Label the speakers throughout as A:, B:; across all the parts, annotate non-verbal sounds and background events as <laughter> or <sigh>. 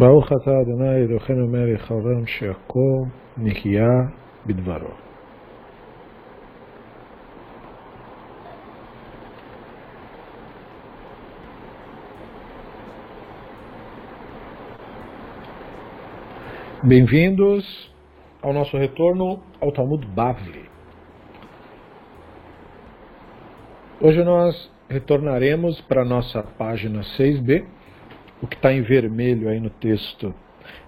A: ברוך אתה אדוני אלוהינו מלך העולם שהכל נקייה בדברו. Bem-vindos ao nosso retorno ao Talmud Bavli. Hoje nós retornaremos para a nossa página 6b. o que está em vermelho aí no texto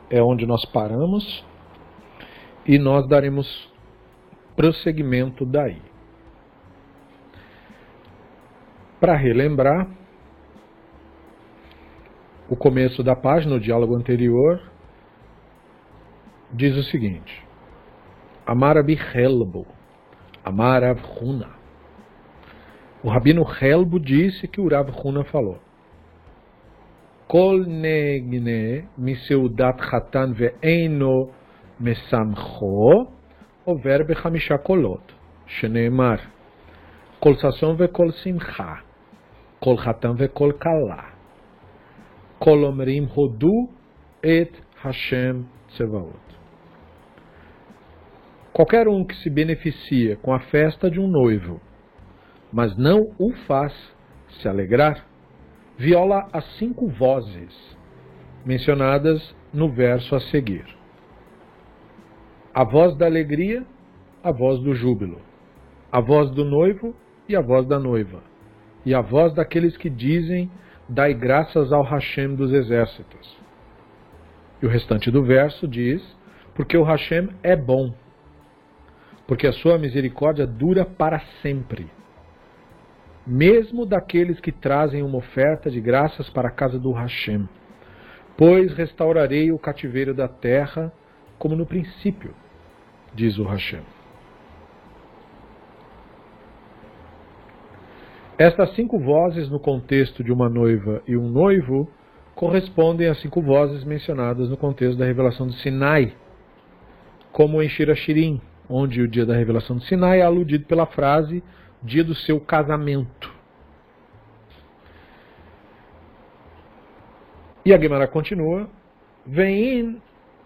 A: é onde nós paramos e nós daremos prosseguimento daí. Para relembrar, o começo da página, o diálogo anterior, diz o seguinte: Amarabi Helbo, Amarav Huna. O rabino Helbo disse que o Rav Huna falou. Kol negne miseudat chatan ve'eino mesamcho over בחמישה קולות, שנאמר כל ששון וכל שמחה, כל חתן וכל כלה, כל אומרים הודו את השם צבאות. Qualquer um que se beneficia com a festa de um noivo, mas não o faz se alegrar, viola as cinco vozes mencionadas no verso a seguir: a voz da alegria, a voz do júbilo, a voz do noivo e a voz da noiva, e a voz daqueles que dizem: Dai graças ao Hashem dos exércitos. E o restante do verso diz: Porque o Hashem é bom porque a sua misericórdia dura para sempre. Mesmo daqueles que trazem uma oferta de graças para a casa do Hashem. Pois restaurarei o cativeiro da terra como no princípio, diz o Hashem. Estas cinco vozes no contexto de uma noiva e um noivo correspondem às cinco vozes mencionadas no contexto da revelação do Sinai, como em Shirashirim, onde o dia da revelação do Sinai é aludido pela frase dia do seu casamento. E a Gemara continua: Vem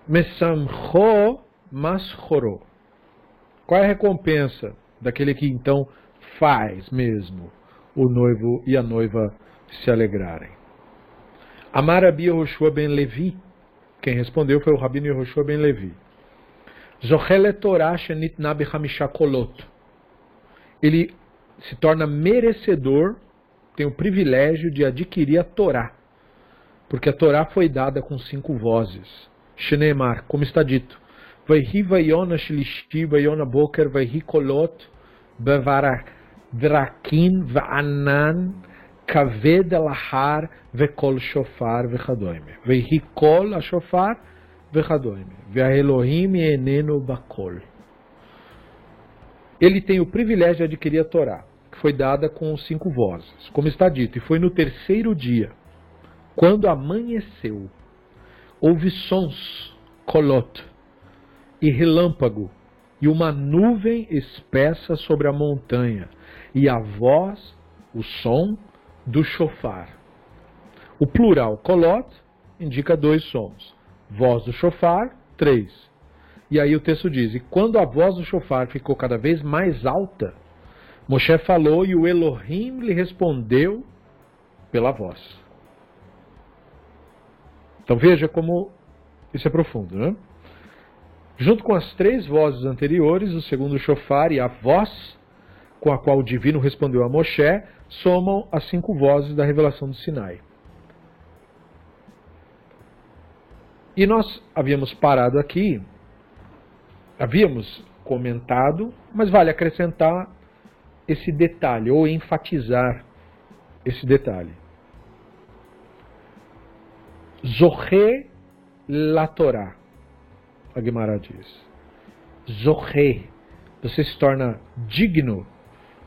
A: mesamcho maschoro. Qual é a recompensa daquele que então faz mesmo o noivo e a noiva se alegrarem? Amar Abi Yehoshua ben Levi. Quem respondeu foi o Rabino Yehoshua ben Levi. Ele se torna merecedor, tem o privilégio de adquirir a Torá. Porque a Torá foi dada com cinco vozes. Shenemar, como está dito. Vaihi vayona shlishti vayona boker vaihi kolot bevarakin va'anan alahar vekol shofar vechadoime. Vaihi kol a shofar Elohim eneno bakol. Ele tem o privilégio de adquirir a Torá, foi dada com cinco vozes, como está dito, e foi no terceiro dia, quando amanheceu, houve sons, kolot, e relâmpago, e uma nuvem espessa sobre a montanha, e a voz, o som do chofar. O plural kolot indica dois sons voz do chofar, três. E aí o texto diz: E quando a voz do chofar ficou cada vez mais alta, Moshe falou e o Elohim lhe respondeu pela voz. Então veja como isso é profundo, né? Junto com as três vozes anteriores, o segundo chofar e a voz com a qual o divino respondeu a Moshe, somam as cinco vozes da revelação do Sinai. E nós havíamos parado aqui, havíamos comentado, mas vale acrescentar esse detalhe, ou enfatizar esse detalhe. Zorre la Torá, a Guimarães diz. Zorre, você se torna digno,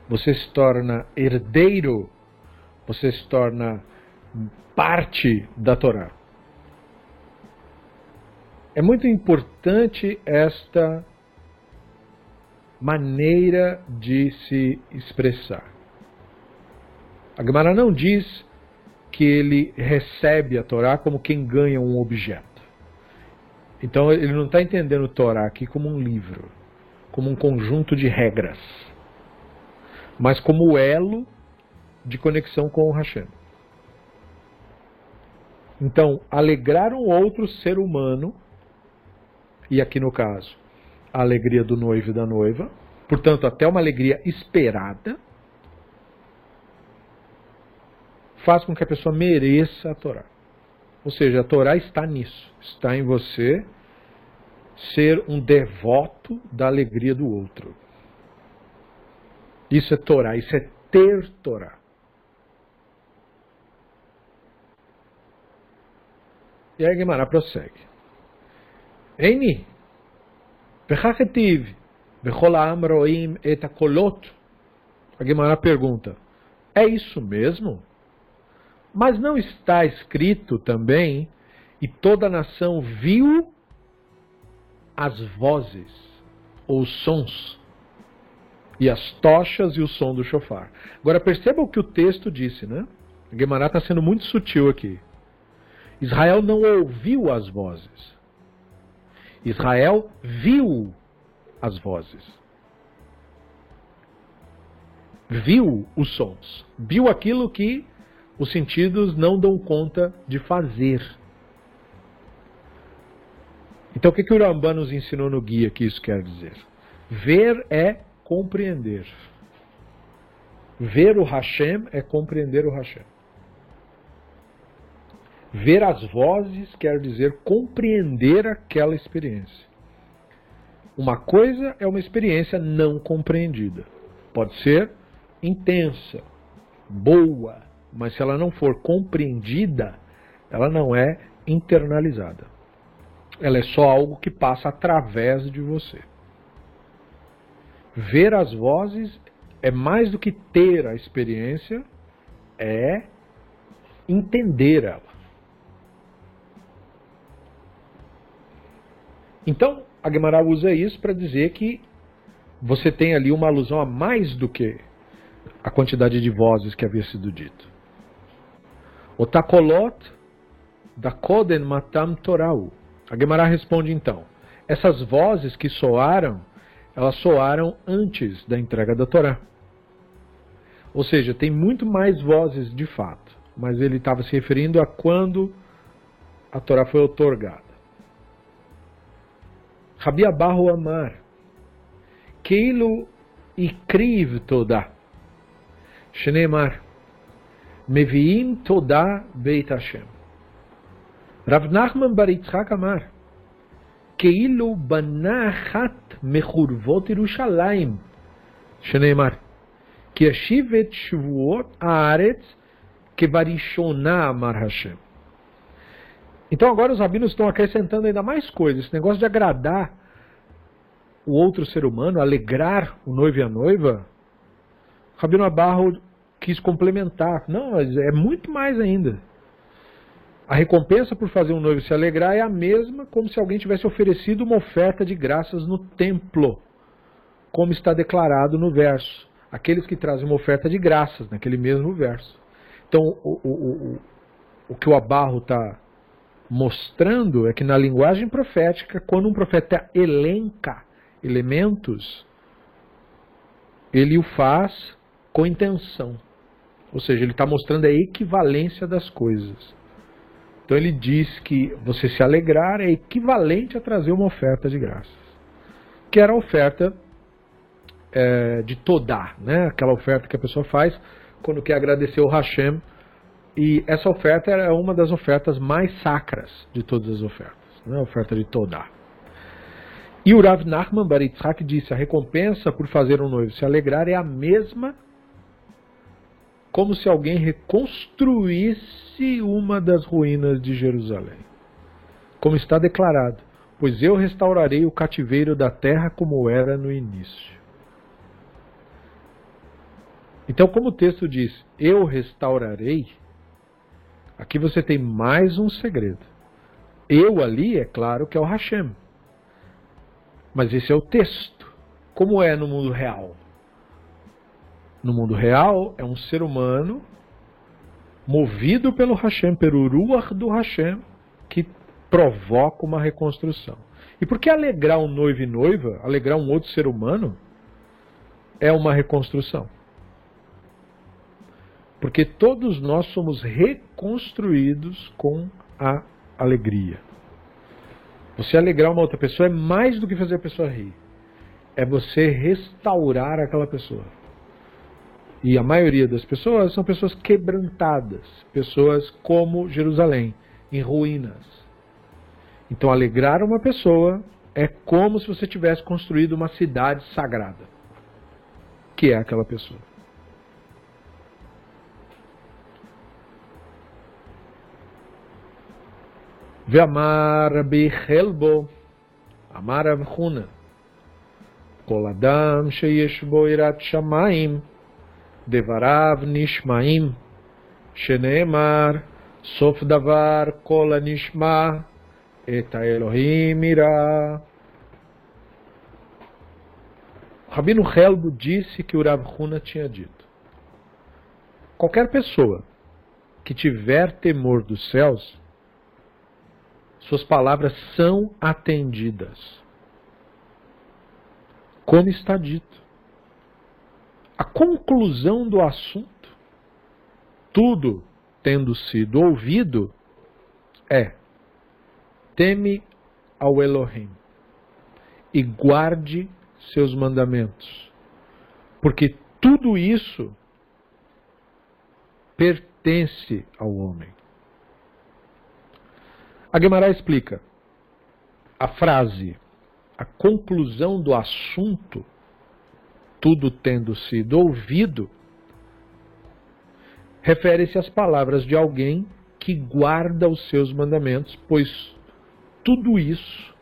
A: você se torna herdeiro, você se torna parte da Torá. É muito importante esta maneira de se expressar. A Gemara não diz que ele recebe a Torá como quem ganha um objeto. Então ele não está entendendo a Torá aqui como um livro, como um conjunto de regras, mas como elo de conexão com o Hashem. Então, alegrar um outro ser humano, e aqui no caso, a alegria do noivo e da noiva, portanto, até uma alegria esperada, faz com que a pessoa mereça a Torá. Ou seja, a Torá está nisso, está em você ser um devoto da alegria do outro. Isso é Torá, isso é ter Torá. E aí Gemara prossegue. Eini, Bechachetiv, Bechol Am Roim et Akolot. A Gemara pergunta, é isso mesmo? Mas não está escrito também, e toda a nação viu as vozes, ou os sons, e as tochas e o som do chofar. Agora perceba o que o texto disse, né? Guemará está sendo muito sutil aqui. Israel não ouviu as vozes. Israel viu as vozes. Viu os sons. Viu aquilo que os sentidos não dão conta de fazer. Então o que, que o Rambam nos ensinou no guia que isso quer dizer? Ver é compreender. Ver o Hashem é compreender o Hashem. Ver as vozes quer dizer compreender aquela experiência. Uma coisa é uma experiência não compreendida. Pode ser intensa, boa, mas se ela não for compreendida, ela não é internalizada. Ela é só algo que passa através de você. Ver as vozes é mais do que ter a experiência, é entender ela. Então, a Gemara usa isso para dizer que você tem ali uma alusão a mais do que a quantidade de vozes que havia sido dito. O takolot da koden matam torau. A Gemara responde então: essas vozes que soaram, elas soaram antes da entrega da Torá. Ou seja, tem muito mais vozes de fato, mas ele estava se referindo a quando a Torá foi otorgada. רבי הוא אמר, כאילו הקריב תודה, שנאמר, מביאים תודה בית השם. רב נחמן בר יצחק אמר, כאילו בנה אחת מחורבות ירושלים, שנאמר, כי ישיב את שבועות הארץ כבראשונה, אמר השם. Então agora os rabinos estão acrescentando ainda mais coisas. Esse negócio de agradar o outro ser humano, alegrar o noivo e a noiva, Rabino Abarro quis complementar. Não, é muito mais ainda. A recompensa por fazer um noivo se alegrar é a mesma como se alguém tivesse oferecido uma oferta de graças no templo, como está declarado no verso. Aqueles que trazem uma oferta de graças, naquele mesmo verso. Então, o, o, o, o que o Abarro está mostrando é que na linguagem profética, quando um profeta elenca elementos, ele o faz com intenção. Ou seja, ele está mostrando a equivalência das coisas. Então ele diz que você se alegrar é equivalente a trazer uma oferta de graças. Que era a oferta é, de Todá, né? aquela oferta que a pessoa faz quando quer agradecer o Hashem e essa oferta é uma das ofertas mais sacras de todas as ofertas, né? a oferta de Todá. E o Rav Nachman Baritzhak disse: a recompensa por fazer um noivo se alegrar é a mesma como se alguém reconstruísse uma das ruínas de Jerusalém. Como está declarado: Pois eu restaurarei o cativeiro da terra como era no início. Então, como o texto diz, eu restaurarei, Aqui você tem mais um segredo. Eu ali, é claro que é o Hashem. Mas esse é o texto. Como é no mundo real? No mundo real, é um ser humano movido pelo Hashem, pelo Ruach do Hashem, que provoca uma reconstrução. E por que alegrar um noivo e noiva, alegrar um outro ser humano, é uma reconstrução? Porque todos nós somos reconstruídos com a alegria. Você alegrar uma outra pessoa é mais do que fazer a pessoa rir. É você restaurar aquela pessoa. E a maioria das pessoas são pessoas quebrantadas, pessoas como Jerusalém, em ruínas. Então, alegrar uma pessoa é como se você tivesse construído uma cidade sagrada, que é aquela pessoa. ואמר רבי חלבו, אמר רב חונה, כל אדם שיש בו יראת שמיים, דבריו נשמעים, שנאמר, סוף דבר כל הנשמע, Eta Elohim irá. Rabino Helbo disse que o Rav Huna tinha dito: qualquer pessoa que tiver temor dos céus, suas palavras são atendidas. Como está dito. A conclusão do assunto, tudo tendo sido ouvido, é teme ao Elohim e guarde seus mandamentos, porque tudo isso pertence ao homem. A Gemara explica a frase, a conclusão do assunto, tudo tendo sido ouvido, refere-se às palavras de alguém que guarda os seus mandamentos, pois tudo isso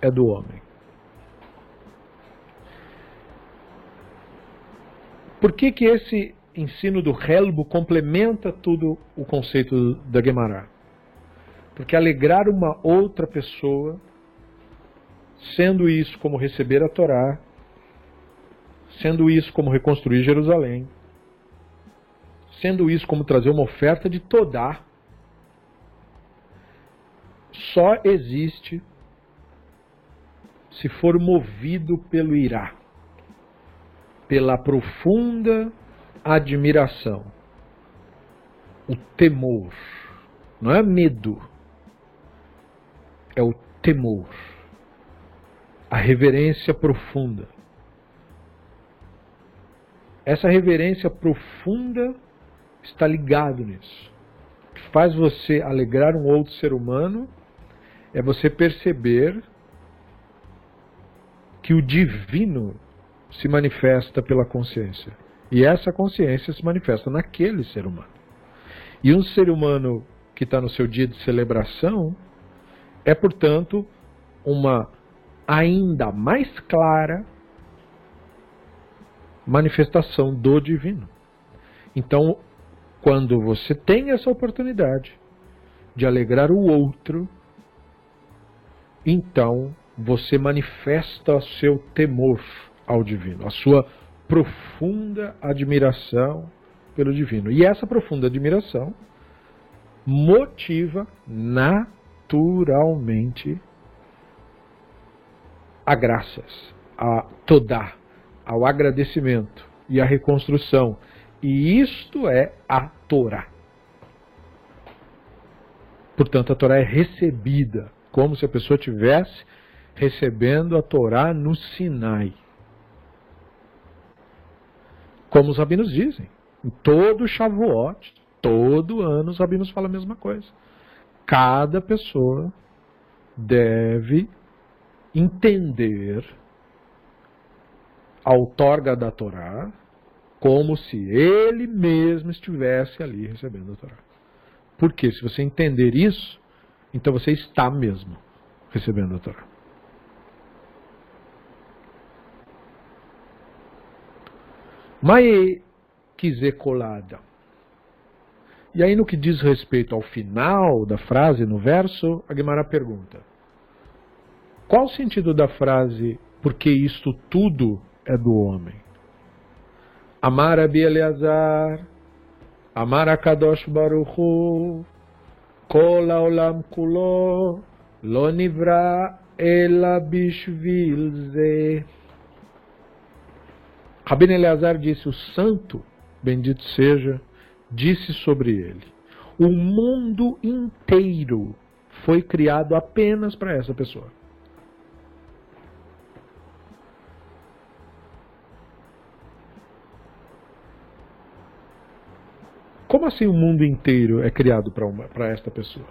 A: é do homem. Por que, que esse ensino do Helbo complementa tudo o conceito da Gemara? Porque alegrar uma outra pessoa, sendo isso como receber a Torá, sendo isso como reconstruir Jerusalém, sendo isso como trazer uma oferta de Todá, só existe se for movido pelo irá, pela profunda admiração, o temor. Não é medo, é o temor, a reverência profunda. Essa reverência profunda está ligado nisso. O que faz você alegrar um outro ser humano é você perceber que o divino se manifesta pela consciência. E essa consciência se manifesta naquele ser humano. E um ser humano que está no seu dia de celebração é, portanto, uma ainda mais clara manifestação do divino. Então, quando você tem essa oportunidade de alegrar o outro, então você manifesta seu temor ao divino, a sua profunda admiração pelo divino. E essa profunda admiração motiva naturalmente a graças, a todá, ao agradecimento e à reconstrução. E isto é a Torá. Portanto, a Torá é recebida como se a pessoa tivesse recebendo a Torá no Sinai. Como os rabinos dizem, em todo Shavuot, todo ano os rabinos falam a mesma coisa. Cada pessoa deve entender a outorga da Torá como se ele mesmo estivesse ali recebendo a Torá. Porque se você entender isso, então você está mesmo recebendo a Torá. Mas quiser colada. E aí no que diz respeito ao final da frase, no verso, a Guimara pergunta: Qual o sentido da frase porque isto tudo é do homem? Amar Abi Eleazar, Amar Akadosh Baruchu, Kol Haolam Kulo, Lo Nivra Ela Bishvil Ze. Rabino Eleazar disse, o santo, bendito seja, disse sobre ele, o mundo inteiro foi criado apenas para essa pessoa. Como assim o mundo inteiro é criado para esta pessoa?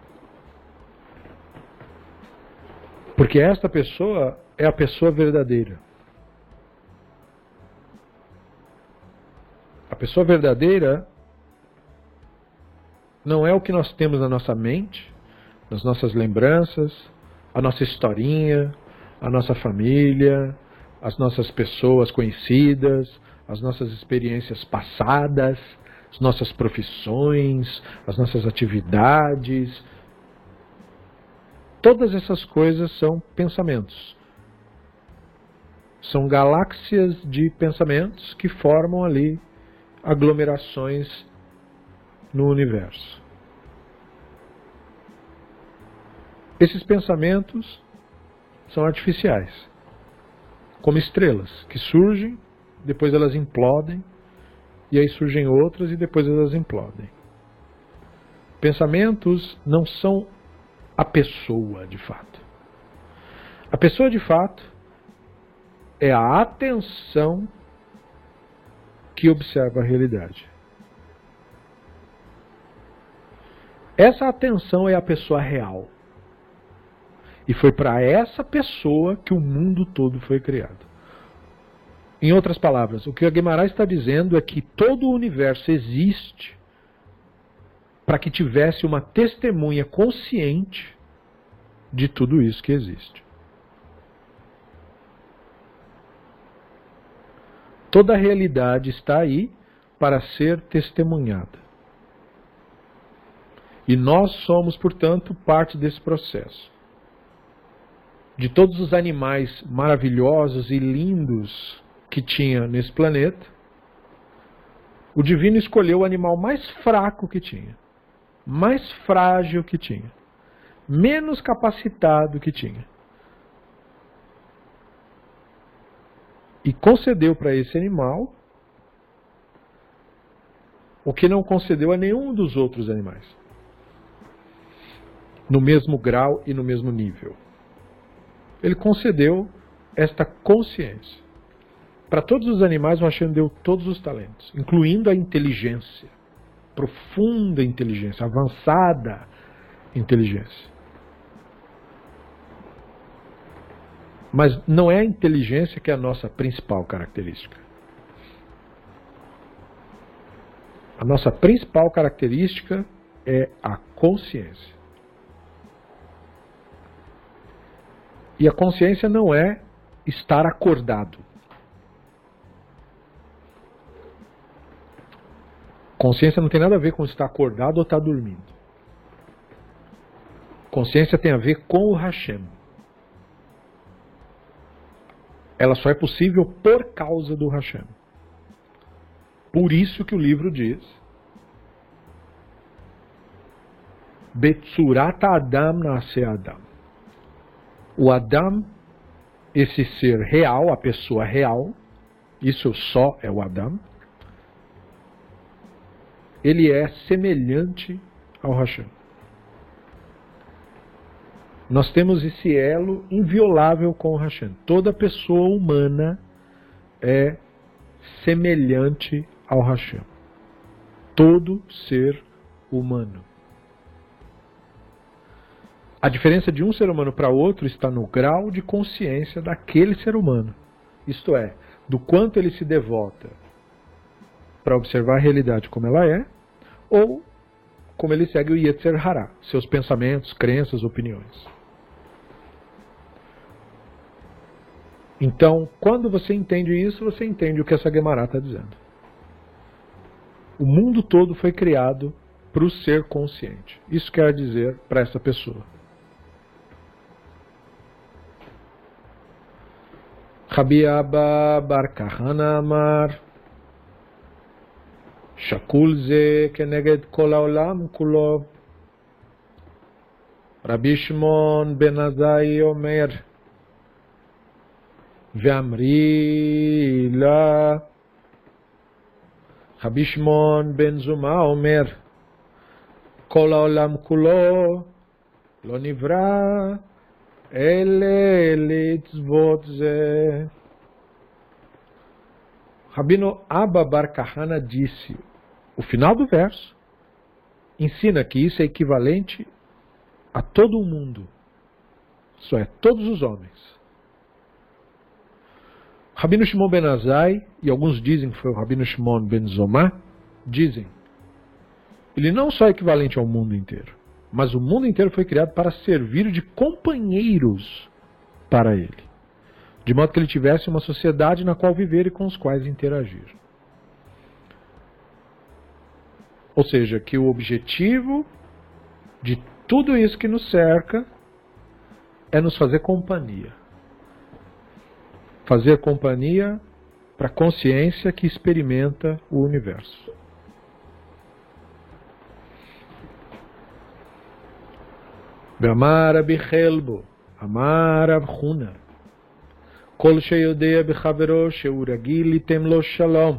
A: Porque esta pessoa é a pessoa verdadeira. A pessoa verdadeira não é o que nós temos na nossa mente, nas nossas lembranças, a nossa historinha, a nossa família, as nossas pessoas conhecidas, as nossas experiências passadas as nossas profissões, as nossas atividades. Todas essas coisas são pensamentos. São galáxias de pensamentos que formam ali aglomerações no universo. Esses pensamentos são artificiais, como estrelas que surgem, depois elas implodem e aí surgem outras e depois elas implodem. Pensamentos não são a pessoa de fato. A pessoa de fato é a atenção que observa a realidade. Essa atenção é a pessoa real. E foi para essa pessoa que o mundo todo foi criado. Em outras palavras, o que a Guimarães está dizendo é que todo o universo existe para que tivesse uma testemunha consciente de tudo isso que existe. Toda a realidade está aí para ser testemunhada. E nós somos, portanto, parte desse processo. De todos os animais maravilhosos e lindos que tinha nesse planeta, o divino escolheu o animal mais fraco que tinha, mais frágil que tinha, menos capacitado que tinha. E concedeu para esse animal o que não concedeu a nenhum dos outros animais. No mesmo grau e no mesmo nível. Ele concedeu esta consciência. Para todos os animais, o Hashem deu todos os talentos, incluindo a inteligência, profunda inteligência, avançada inteligência. Mas não é a inteligência que é a nossa principal característica. A nossa principal característica é a consciência. E a consciência não é estar acordado. Consciência não tem nada a ver com estar acordado ou estar dormindo. Consciência tem a ver com o Hashem. Ela só é possível por causa do Hashem. Por isso que o livro diz: Betsurata Adam nasce Adam. O Adam, esse ser real, a pessoa real, isso só é o Adam ele é semelhante ao Hashem. Nós temos esse elo inviolável com o Hashem. Toda pessoa humana é semelhante ao Hashem. Todo ser humano. A diferença de um ser humano para outro está no grau de consciência daquele ser humano. Isto é, do quanto ele se devota para observar a realidade como ela é, ou como ele segue o Yetzer Hará, seus pensamentos, crenças, opiniões. Então, quando você entende isso, você entende o que essa Gemara está dizendo. O mundo todo foi criado para o ser consciente. Isso quer dizer para essa pessoa. Rabi Abba Bar Kahana Amar שקול זה כנגד כל העולם כולו. רבי שמעון בן עזאי אומר, ואמרי לה, רבי שמעון בן זומא אומר, כל העולם כולו לא נברא Ele litzvot ze. Rabino Abba Barcahana disse, o final do verso ensina que isso é equivalente a todo o mundo. Isso é, todos os homens. Rabino Shimon Ben Azai, e alguns dizem que foi o Rabino Shimon Ben Zoma dizem, ele não só é equivalente ao mundo inteiro, mas o mundo inteiro foi criado para servir de companheiros para ele, de modo que ele tivesse uma sociedade na qual viver e com os quais interagir. Ou seja, que o objetivo de tudo isso que nos cerca é nos fazer companhia. Fazer companhia para a consciência que experimenta o universo. ואמר רבי חלבו, אמר רב חונה, כל שיודע בחברו שהוא רגיל ליתם לו שלום,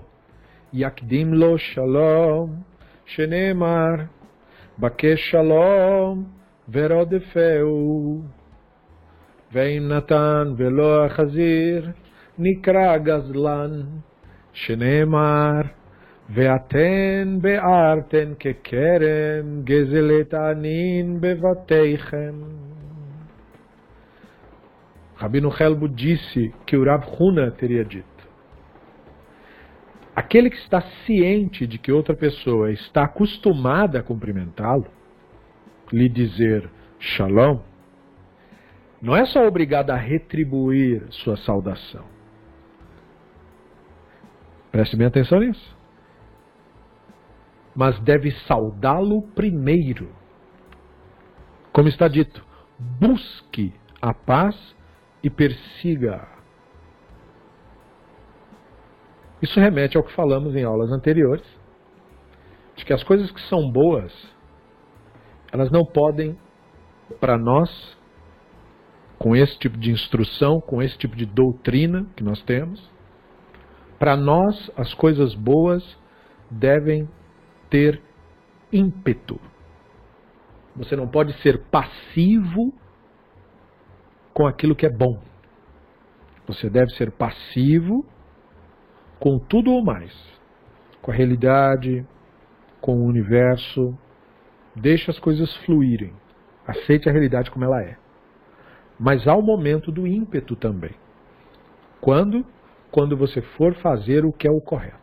A: יקדים לו שלום, שנאמר, בקש שלום ורודפהו. ואם נתן ולא החזיר, נקרא גזלן, שנאמר, ואתן ביערתן ככרם גזלת ענין בבתיכם. Rabino Helbo disse que o Rav Huna teria dito: Aquele que está ciente de que outra pessoa está acostumada a cumprimentá-lo, lhe dizer shalom, não é só obrigado a retribuir sua saudação. Preste bem atenção nisso mas deve saudá-lo primeiro. Como está dito, busque a paz e persiga. Isso remete ao que falamos em aulas anteriores, de que as coisas que são boas, elas não podem, para nós, com esse tipo de instrução, com esse tipo de doutrina que nós temos, para nós as coisas boas devem ter ímpeto. Você não pode ser passivo com aquilo que é bom. Você deve ser passivo com tudo ou mais. Com a realidade, com o universo. Deixe as coisas fluírem. Aceite a realidade como ela é. Mas há o momento do ímpeto também. Quando? Quando você for fazer o que é o correto.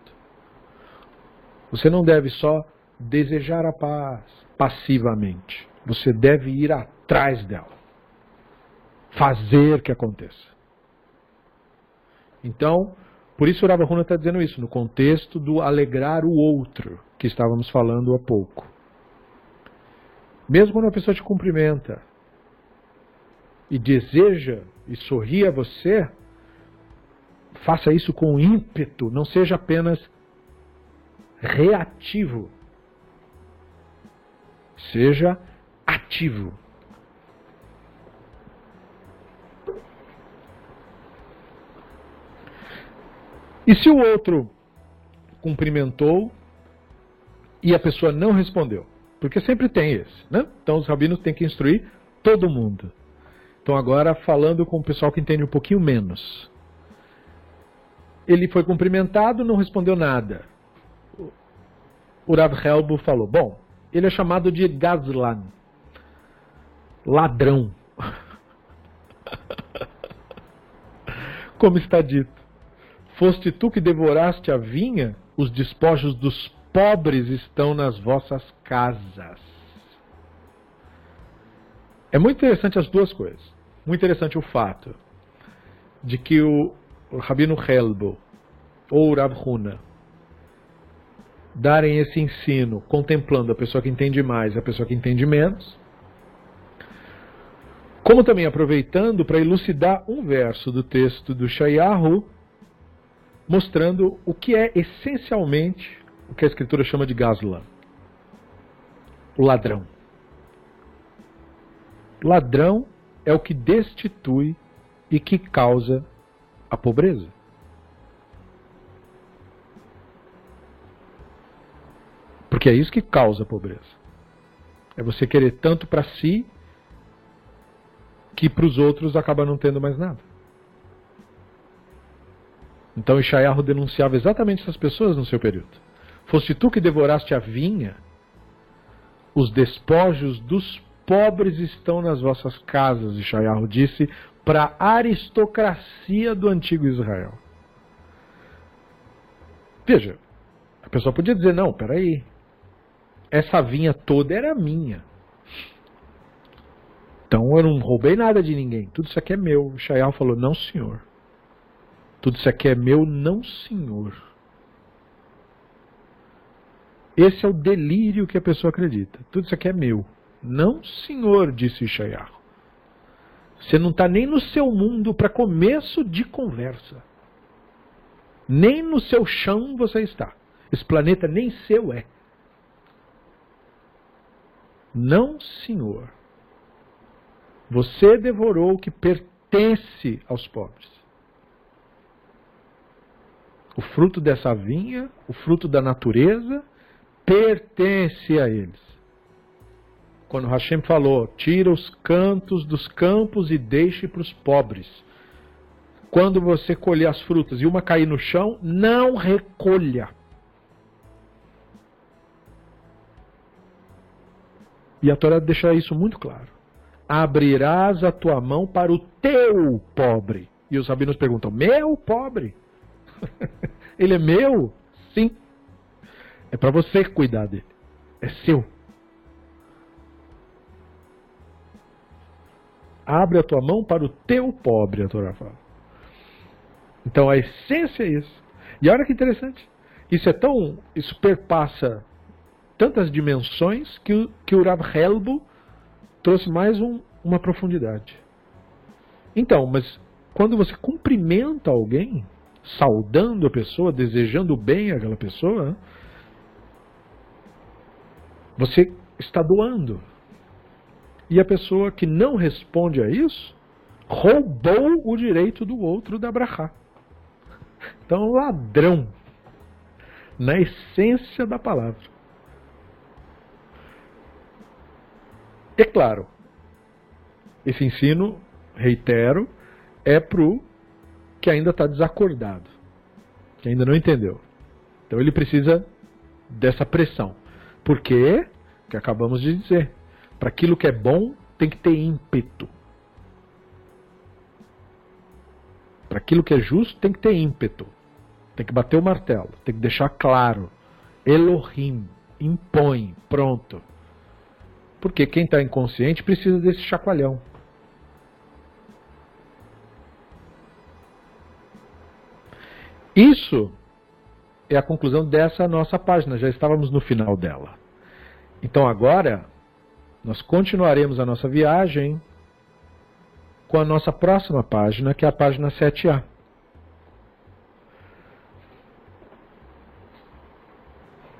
A: Você não deve só desejar a paz passivamente. Você deve ir atrás dela. Fazer que aconteça. Então, por isso o Ravahuna está dizendo isso, no contexto do alegrar o outro, que estávamos falando há pouco. Mesmo quando a pessoa te cumprimenta e deseja e sorri a você, faça isso com ímpeto, não seja apenas reativo. Seja ativo. E se o outro cumprimentou e a pessoa não respondeu? Porque sempre tem esse, né? Então os rabinos têm que instruir todo mundo. Então agora falando com o pessoal que entende um pouquinho menos. Ele foi cumprimentado, não respondeu nada o Rav Helbo falou: Bom, ele é chamado de Gazlan, ladrão. <laughs> Como está dito: Foste tu que devoraste a vinha, os despojos dos pobres estão nas vossas casas. É muito interessante as duas coisas. Muito interessante o fato de que o, Rabino Helbo ou Rav Huna darem esse ensino contemplando a pessoa que entende mais e a pessoa que entende menos, como também aproveitando para elucidar um verso do texto do Shayahu, mostrando o que é essencialmente o que a escritura chama de Gazlan, o ladrão. Ladrão é o que destitui e que causa a pobreza. Porque é isso que causa a pobreza. É você querer tanto para si que para os outros acaba não tendo mais nada. Então Ishayahu denunciava exatamente essas pessoas no seu período. Foste tu que devoraste a vinha, os despojos dos pobres estão nas vossas casas, Ishayahu disse para a aristocracia do antigo Israel. Veja, a pessoa podia dizer: não, peraí, essa vinha toda era minha. Então eu não roubei nada de ninguém. Tudo isso aqui é meu. O Shayal falou: Não, senhor. Tudo isso aqui é meu, não, senhor. Esse é o delírio que a pessoa acredita. Tudo isso aqui é meu. Não, senhor, disse Shayal. Você não está nem no seu mundo para começo de conversa. Nem no seu chão você está. Esse planeta nem seu é. Não, senhor. Você devorou o que pertence aos pobres. O fruto dessa vinha, o fruto da natureza, pertence a eles. Quando Hashem falou, tira os cantos dos campos e deixe para os pobres. Quando você colher as frutas e uma cair no chão, não recolha. E a Torá deixa isso muito claro. Abrirás a tua mão para o teu pobre. E os rabinos perguntam: Meu pobre? <laughs> Ele é meu? Sim. É para você cuidar dele. É seu. Abre a tua mão para o teu pobre, a Torá fala. Então a essência é isso. E olha que interessante. Isso é tão. Isso perpassa tantas dimensões que, o, que o Rav Helbo trouxe mais um, uma profundidade. Então, mas quando você cumprimenta alguém, saudando a pessoa, desejando bem àquela pessoa, você está doando. E a pessoa que não responde a isso roubou o direito do outro da brachá. Então, ladrão, na essência da palavra. É claro, esse ensino, reitero, é para o que ainda está desacordado, que ainda não entendeu. Então ele precisa dessa pressão. Por quê? Que acabamos de dizer. Para aquilo que é bom, tem que ter ímpeto. Para aquilo que é justo, tem que ter ímpeto. Tem que bater o martelo, tem que deixar claro. Elohim, impõe, pronto. Porque quem está inconsciente precisa desse chacoalhão. Isso é a conclusão dessa nossa página, já estávamos no final dela. Então agora nós continuaremos a nossa viagem com a nossa próxima página, que é a página 7A.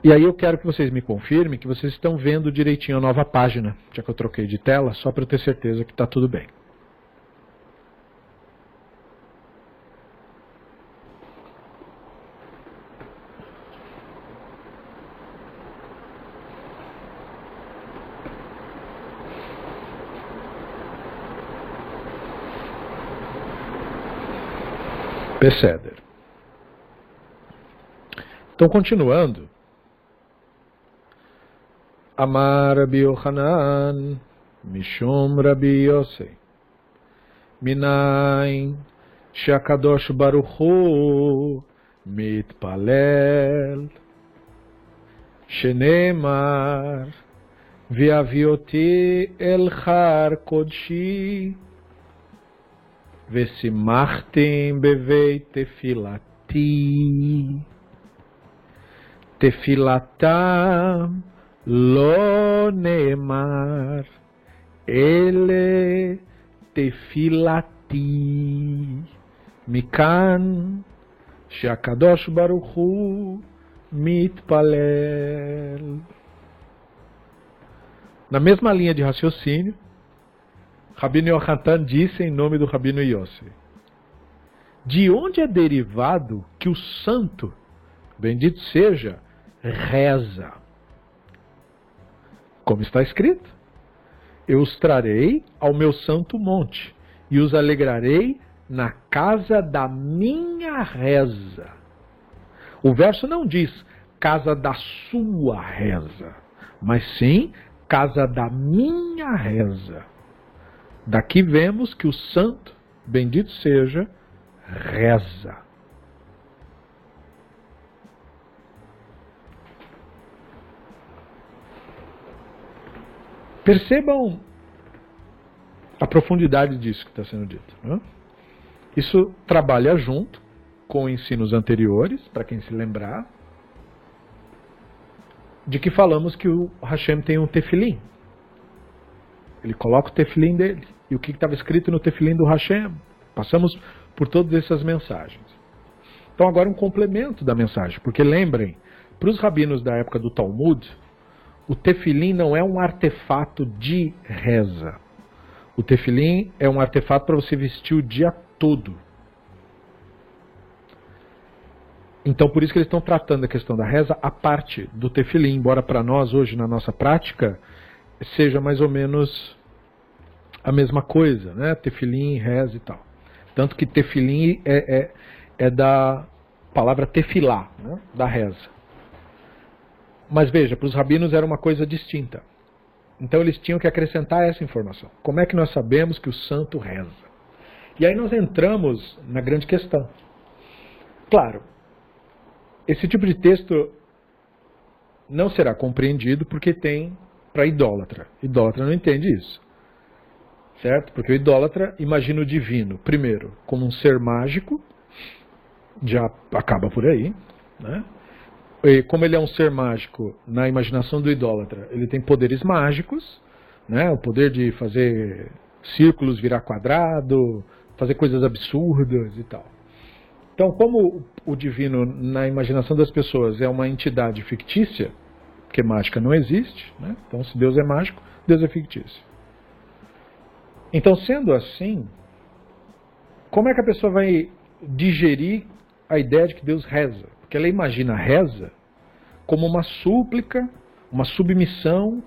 A: E aí eu quero que vocês me confirmem que vocês estão vendo direitinho a nova página, já que eu troquei de tela, só para eu ter certeza que está tudo bem. Perceder. Então, continuando. Amar Rabbi Yochanan, Mishum Rabbi Yosei, Minayin, Shakadosh Baruch Hu, Mitpalel, Shenemar, Viavioti El Har Kodshi, Vesimachtem Bevei Tefilati, Tefilatam, לא נאמר, אלה תפילתי. מכאן שהקדוש ברוך הוא mitpalel. Na mesma linha de raciocínio, Rabino Yohanan disse em nome do Rabino Yossi: De onde é derivado que o santo, bendito seja, reza? Como está escrito: Eu os trarei ao meu santo monte e os alegrarei na casa da minha reza. O verso não diz casa da sua reza, mas sim casa da minha reza. Daqui vemos que o santo, bendito seja, reza. Percebam a profundidade disso que está sendo dito. Né? Isso trabalha junto com ensinos anteriores, para quem se lembrar, de que falamos que o Hashem tem um tefilim. Ele coloca o tefilim dele. E o que estava escrito no tefilim do Hashem? Passamos por todas essas mensagens. Então agora um complemento da mensagem, porque lembrem, para os rabinos da época do Talmud, o tefilim não é um artefato de reza. O tefilim é um artefato para você vestir o dia todo. Então, por isso que eles estão tratando a questão da reza a parte do tefilim, embora para nós, hoje, na nossa prática, seja mais ou menos a mesma coisa, né? Tefilim, reza e tal. Tanto que tefilim é, é, é da palavra tefilá, né? da reza. Mas veja, para os rabinos era uma coisa distinta. Então eles tinham que acrescentar essa informação. Como é que nós sabemos que o santo reza? E aí nós entramos na grande questão. Claro, esse tipo de texto não será compreendido porque tem para idólatra. Idólatra não entende isso. Certo? Porque o idólatra imagina o divino, primeiro, como um ser mágico, já acaba por aí. Né? Como ele é um ser mágico, na imaginação do idólatra, ele tem poderes mágicos, né? o poder de fazer círculos virar quadrado, fazer coisas absurdas e tal. Então, como o divino, na imaginação das pessoas, é uma entidade fictícia, porque mágica não existe, né? então se Deus é mágico, Deus é fictício. Então, sendo assim, como é que a pessoa vai digerir a ideia de que Deus reza? Porque ela imagina a reza como uma súplica, uma submissão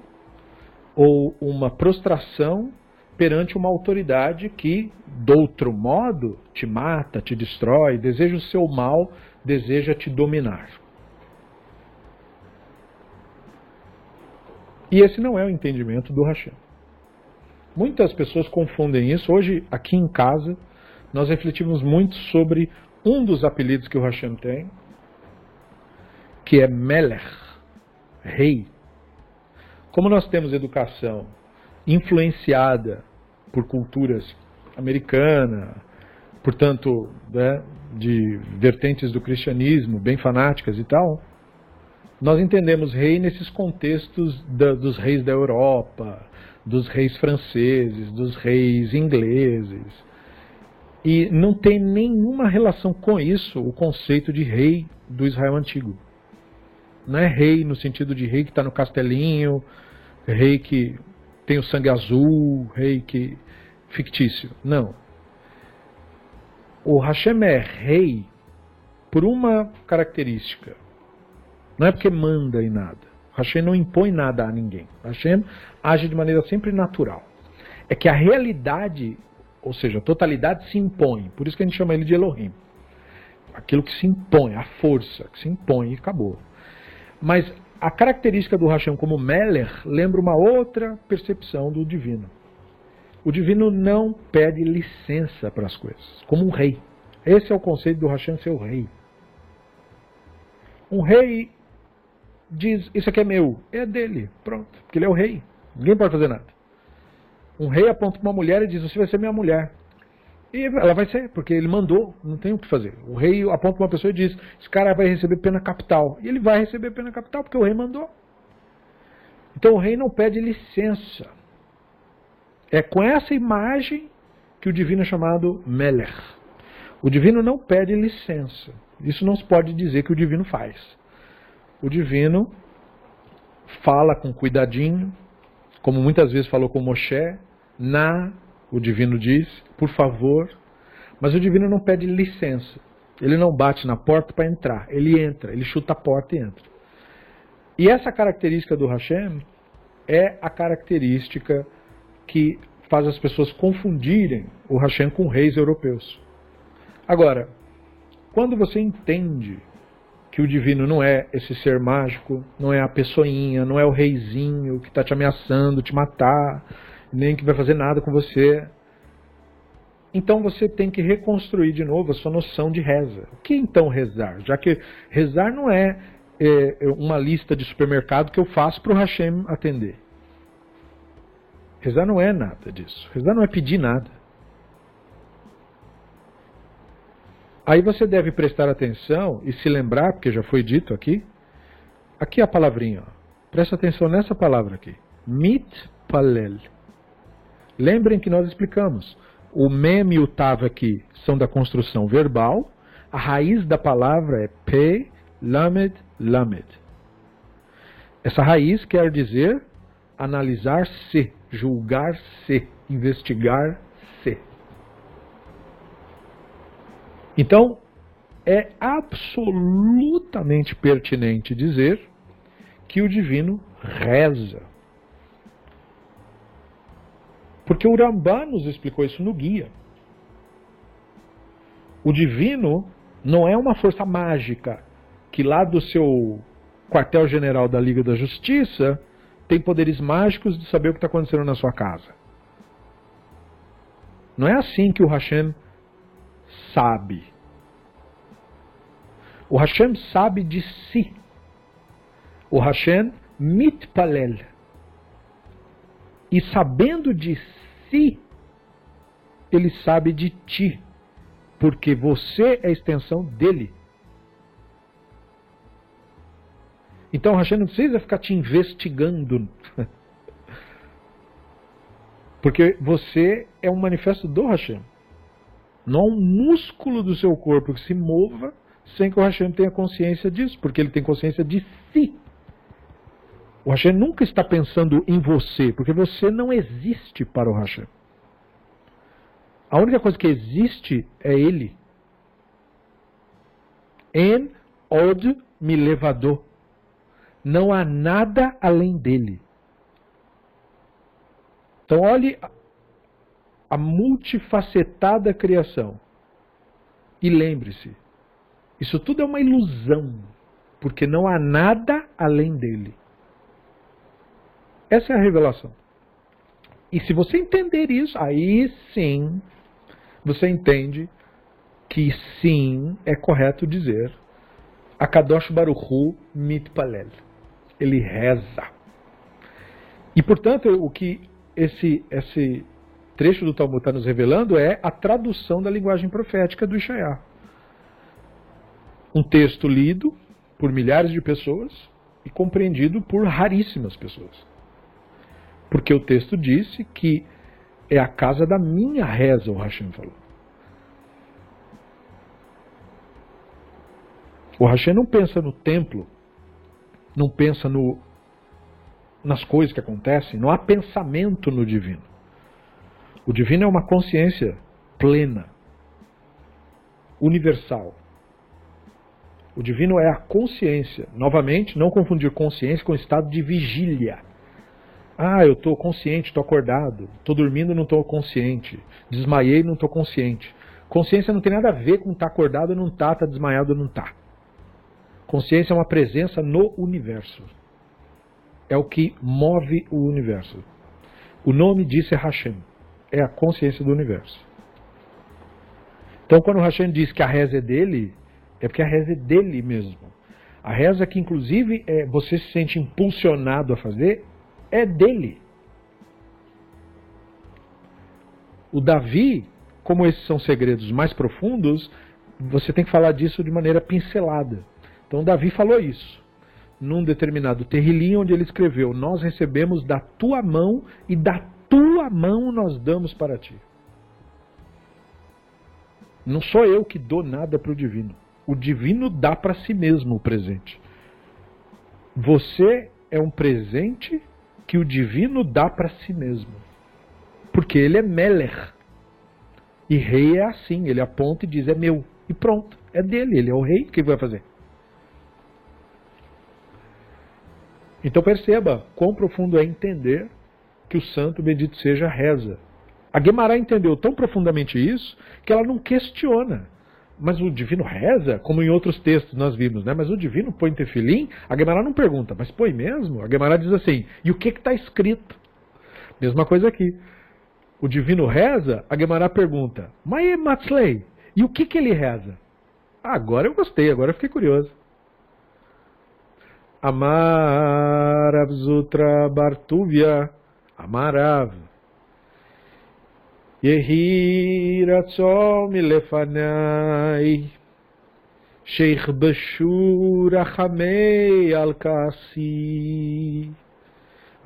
A: ou uma prostração perante uma autoridade que, de outro modo, te mata, te destrói, deseja o seu mal, deseja te dominar. E esse não é o entendimento do Hashem. Muitas pessoas confundem isso. Hoje, aqui em casa, nós refletimos muito sobre um dos apelidos que o Hashem tem, que é Melech, rei. Como nós temos educação influenciada por culturas americana, portanto, né, de vertentes do cristianismo bem fanáticas e tal, nós entendemos rei nesses contextos da, dos reis da Europa, dos reis franceses, dos reis ingleses. E não tem nenhuma relação com isso o conceito de rei do Israel antigo. Não é rei no sentido de rei que está no castelinho, rei que tem o sangue azul, rei que fictício. Não. O Hashem é rei por uma característica. Não é porque manda em nada. Hashem não impõe nada a ninguém. Hashem age de maneira sempre natural. É que a realidade, ou seja, a totalidade se impõe. Por isso que a gente chama ele de Elohim. Aquilo que se impõe, a força que se impõe e acabou. Mas a característica do Hashem como Meller lembra uma outra percepção do divino. O divino não pede licença para as coisas, como um rei. Esse é o conceito do Hashem ser o rei. Um rei diz: Isso aqui é meu, é dele, pronto, porque ele é o rei. Ninguém pode fazer nada. Um rei aponta para uma mulher e diz: Você vai ser minha mulher. E ela vai ser, porque ele mandou, não tem o que fazer. O rei aponta uma pessoa e diz: esse cara vai receber pena capital. E ele vai receber pena capital porque o rei mandou. Então o rei não pede licença. É com essa imagem que o divino é chamado Meller. O divino não pede licença. Isso não se pode dizer que o divino faz. o divino fala com cuidadinho, como muitas vezes falou com Moshe, na, o divino diz, por favor, mas o divino não pede licença. Ele não bate na porta para entrar, ele entra, ele chuta a porta e entra. E essa característica do Hashem é a característica que faz as pessoas confundirem o Hashem com reis europeus. Agora, quando você entende que o divino não é esse ser mágico, não é a pessoinha, não é o reizinho que está te ameaçando, te matar, nem que vai fazer nada com você. Então você tem que reconstruir de novo a sua noção de reza. O que então rezar? Já que rezar não é, é uma lista de supermercado que eu faço para o Hashem atender. Rezar não é nada disso. Rezar não é pedir nada. Aí você deve prestar atenção e se lembrar, porque já foi dito aqui. Aqui é a palavrinha. Ó. Presta atenção nessa palavra aqui. Mitpalel. Lembrem que nós explicamos. O mem e o tav aqui são da construção verbal. A raiz da palavra é pe, lamed, lamed. Essa raiz quer dizer analisar-se, julgar-se, investigar-se. Então, é absolutamente pertinente dizer que o divino reza. Porque o Rambam nos explicou isso no guia. O divino não é uma força mágica que lá do seu quartel-general da Liga da Justiça tem poderes mágicos de saber o que está acontecendo na sua casa. Não é assim que o Hashem sabe. O Hashem sabe de si. O Hashem mitpalel. E sabendo de si, ele sabe de ti. Porque você é a extensão dele. Então Hashem não precisa ficar te investigando. <laughs> Porque você é um manifesto do Hashem. Não há um músculo do seu corpo que se mova sem que o Hashem tenha consciência disso, porque ele tem consciência de si. O Hashem nunca está pensando em você, porque você não existe para o Hashem. A única coisa que existe é ele. En od me levador. Não há nada além dele. Então olhe a multifacetada criação. E lembre-se, isso tudo é uma ilusão, porque não há nada além dele. Essa é a revelação. E se você entender isso, aí sim você entende que sim é correto dizer Akadosh Baruchu mitpalel. Ele reza. E portanto, o que esse, esse trecho do Talmud está nos revelando é a tradução da linguagem profética do Ishaiah. Um texto lido por milhares de pessoas e compreendido por raríssimas pessoas. Porque o texto disse que é a casa da minha reza, o Hashem falou. O Hashem não pensa no templo, não pensa no, nas coisas que acontecem, não há pensamento no divino. O divino é uma consciência plena, universal. O divino é a consciência. Novamente, não confundir consciência com estado de vigília. Ah, eu estou consciente, estou acordado. Estou dormindo, não estou consciente. Desmaiei, não estou consciente. Consciência não tem nada a ver com estar tá acordado ou não estar, tá, tá desmaiado ou não estar. Consciência é uma presença no universo. É o que move o universo. O nome disso é Hashem é a consciência do universo. Então, quando o Hashem diz que a reza é dele, é porque a reza é dele mesmo. A reza que, inclusive, é, você se sente impulsionado a fazer, é dele. O Davi, como esses são segredos mais profundos, você tem que falar disso de maneira pincelada. Então, Davi falou isso num determinado terrilinho onde ele escreveu: Nós recebemos da tua mão e da tua mão nós damos para ti. Não sou eu que dou nada para o divino. O divino dá para si mesmo o presente. Você é um presente que o divino dá para si mesmo. Porque ele é Meller. E rei é assim, ele aponta e diz: é meu. E pronto, é dele, ele é o rei, que vai fazer? Então perceba quão profundo é entender que o santo bendito seja reza. A Guemará entendeu tão profundamente isso que ela não questiona. Mas o divino reza, como em outros textos nós vimos, né? Mas o divino põe tefilim, a Guemará não pergunta, mas põe mesmo? A Guemará diz assim, e o que está escrito? Mesma coisa aqui. O divino reza, a Guemará pergunta, mas Matsley, e o que, que ele reza? Ah, agora eu gostei, agora eu fiquei curioso. Amarav Zutra Bartuvia, Amarav. יהי רצון מלפניי, שיכבשו רחמי על כעסי,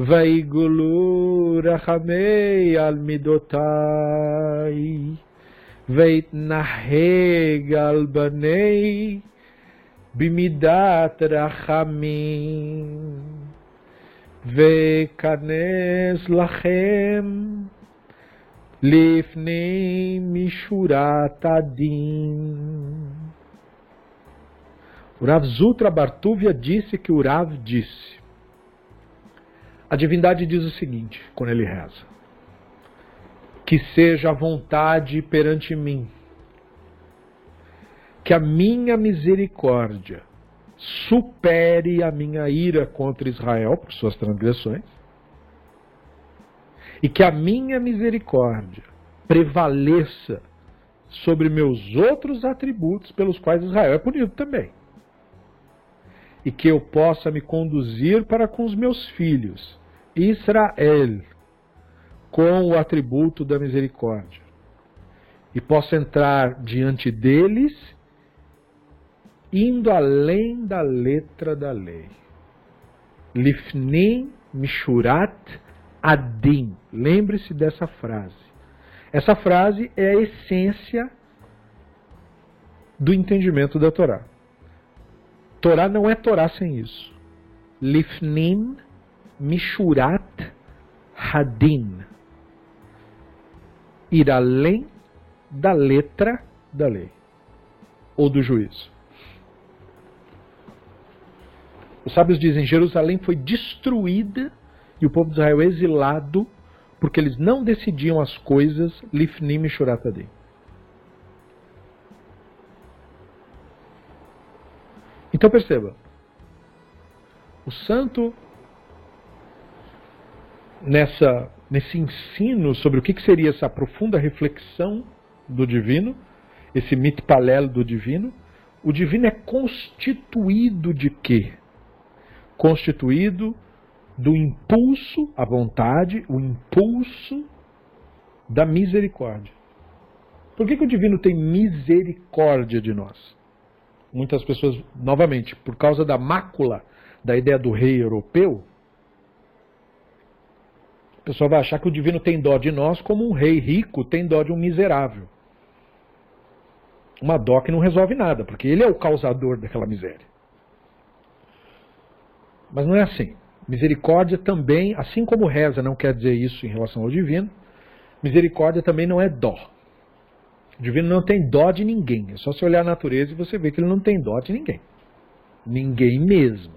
A: ויגולו רחמי על מידותיי, ויתנהג על בני במידת רחמים, וכנס לכם Lifnei Mishuratadim. O Rav Zutra Bartuvia disse que o Rav disse. A divindade diz o seguinte, quando ele reza: Que seja a vontade perante mim, que a minha misericórdia supere a minha ira contra Israel por suas transgressões, e que a minha misericórdia prevaleça sobre meus outros atributos pelos quais Israel é punido também. E que eu possa me conduzir para com os meus filhos, Israel, com o atributo da misericórdia. E possa entrar diante deles, indo além da letra da lei. Lifnim Mishurat Adim. Lembre-se dessa frase. Essa frase é a essência do entendimento da Torá. Torá não é Torá sem isso. Lifnim Mishurat Hadin. Ir além da letra da lei ou do juízo. Os sábios dizem: Jerusalém foi destruída e o povo de Israel exilado porque eles não decidiam as coisas lifnim e shuratadei. Então perceba, o santo nessa nesse ensino sobre o que, seria essa profunda reflexão do divino, esse mitpalelo do divino, o divino é constituído de quê? Constituído do impulso, a vontade, o impulso da misericórdia. Por que, que o divino tem misericórdia de nós? Muitas pessoas, novamente, por causa da mácula da ideia do rei europeu, a pessoa vai achar que o divino tem dó de nós como um rei rico tem dó de um miserável. Uma dó que não resolve nada, porque ele é o causador daquela miséria. Mas não é assim. Misericórdia também, assim como reza não quer dizer isso em relação ao divino, misericórdia também não é dó. O divino não tem dó de ninguém. É só você olhar a natureza e você vê que ele não tem dó de ninguém. Ninguém mesmo.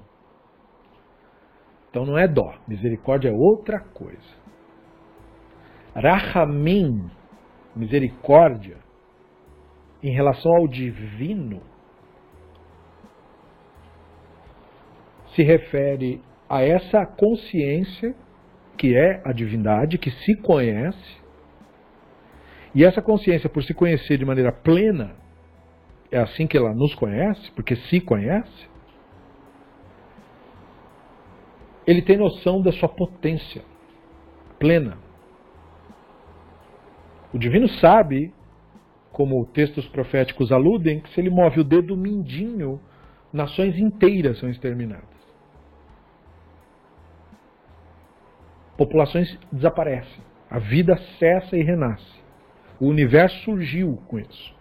A: Então não é dó. Misericórdia é outra coisa. Rahamim, misericórdia, em relação ao divino, se refere a essa consciência que é a divindade, que se conhece, e essa consciência, por se conhecer de maneira plena, é assim que ela nos conhece, porque se conhece, ele tem noção da sua potência plena. O divino sabe, como textos proféticos aludem, que se ele move o dedo mindinho, nações inteiras são exterminadas. Populações desaparecem. A vida cessa e renasce. O universo surgiu com isso.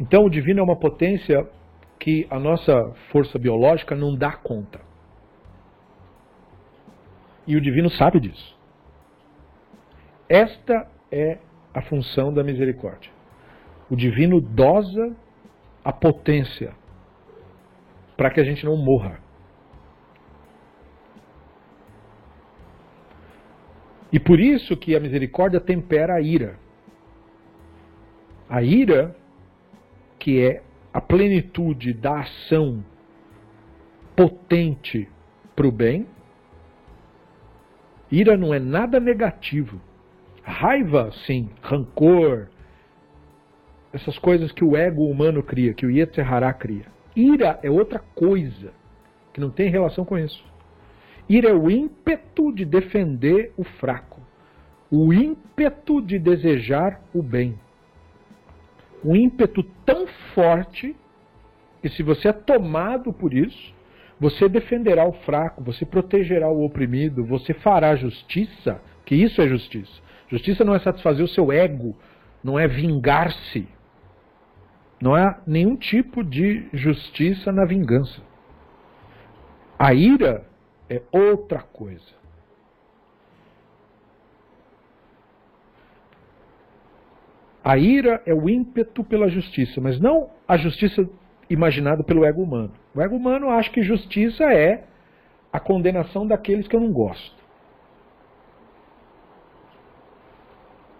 A: Então o divino é uma potência que a nossa força biológica não dá conta. E o divino sabe disso. Esta é a função da misericórdia. O divino dosa a potência para que a gente não morra. E por isso que a misericórdia tempera a ira. A ira, que é a plenitude da ação potente para o bem, ira não é nada negativo. Raiva, sim, rancor, essas coisas que o ego humano cria, que o Yetzirah cria. Ira é outra coisa, que não tem relação com isso. Ira é o ímpeto de defender o fraco, o ímpeto de desejar o bem. Um ímpeto tão forte que, se você é tomado por isso, você defenderá o fraco, você protegerá o oprimido, você fará justiça, que isso é justiça. Justiça não é satisfazer o seu ego, não é vingar-se. Não há nenhum tipo de justiça na vingança. A ira é outra coisa. A ira é o ímpeto pela justiça, mas não a justiça imaginada pelo ego humano. O ego humano acha que justiça é a condenação daqueles que eu não gosto.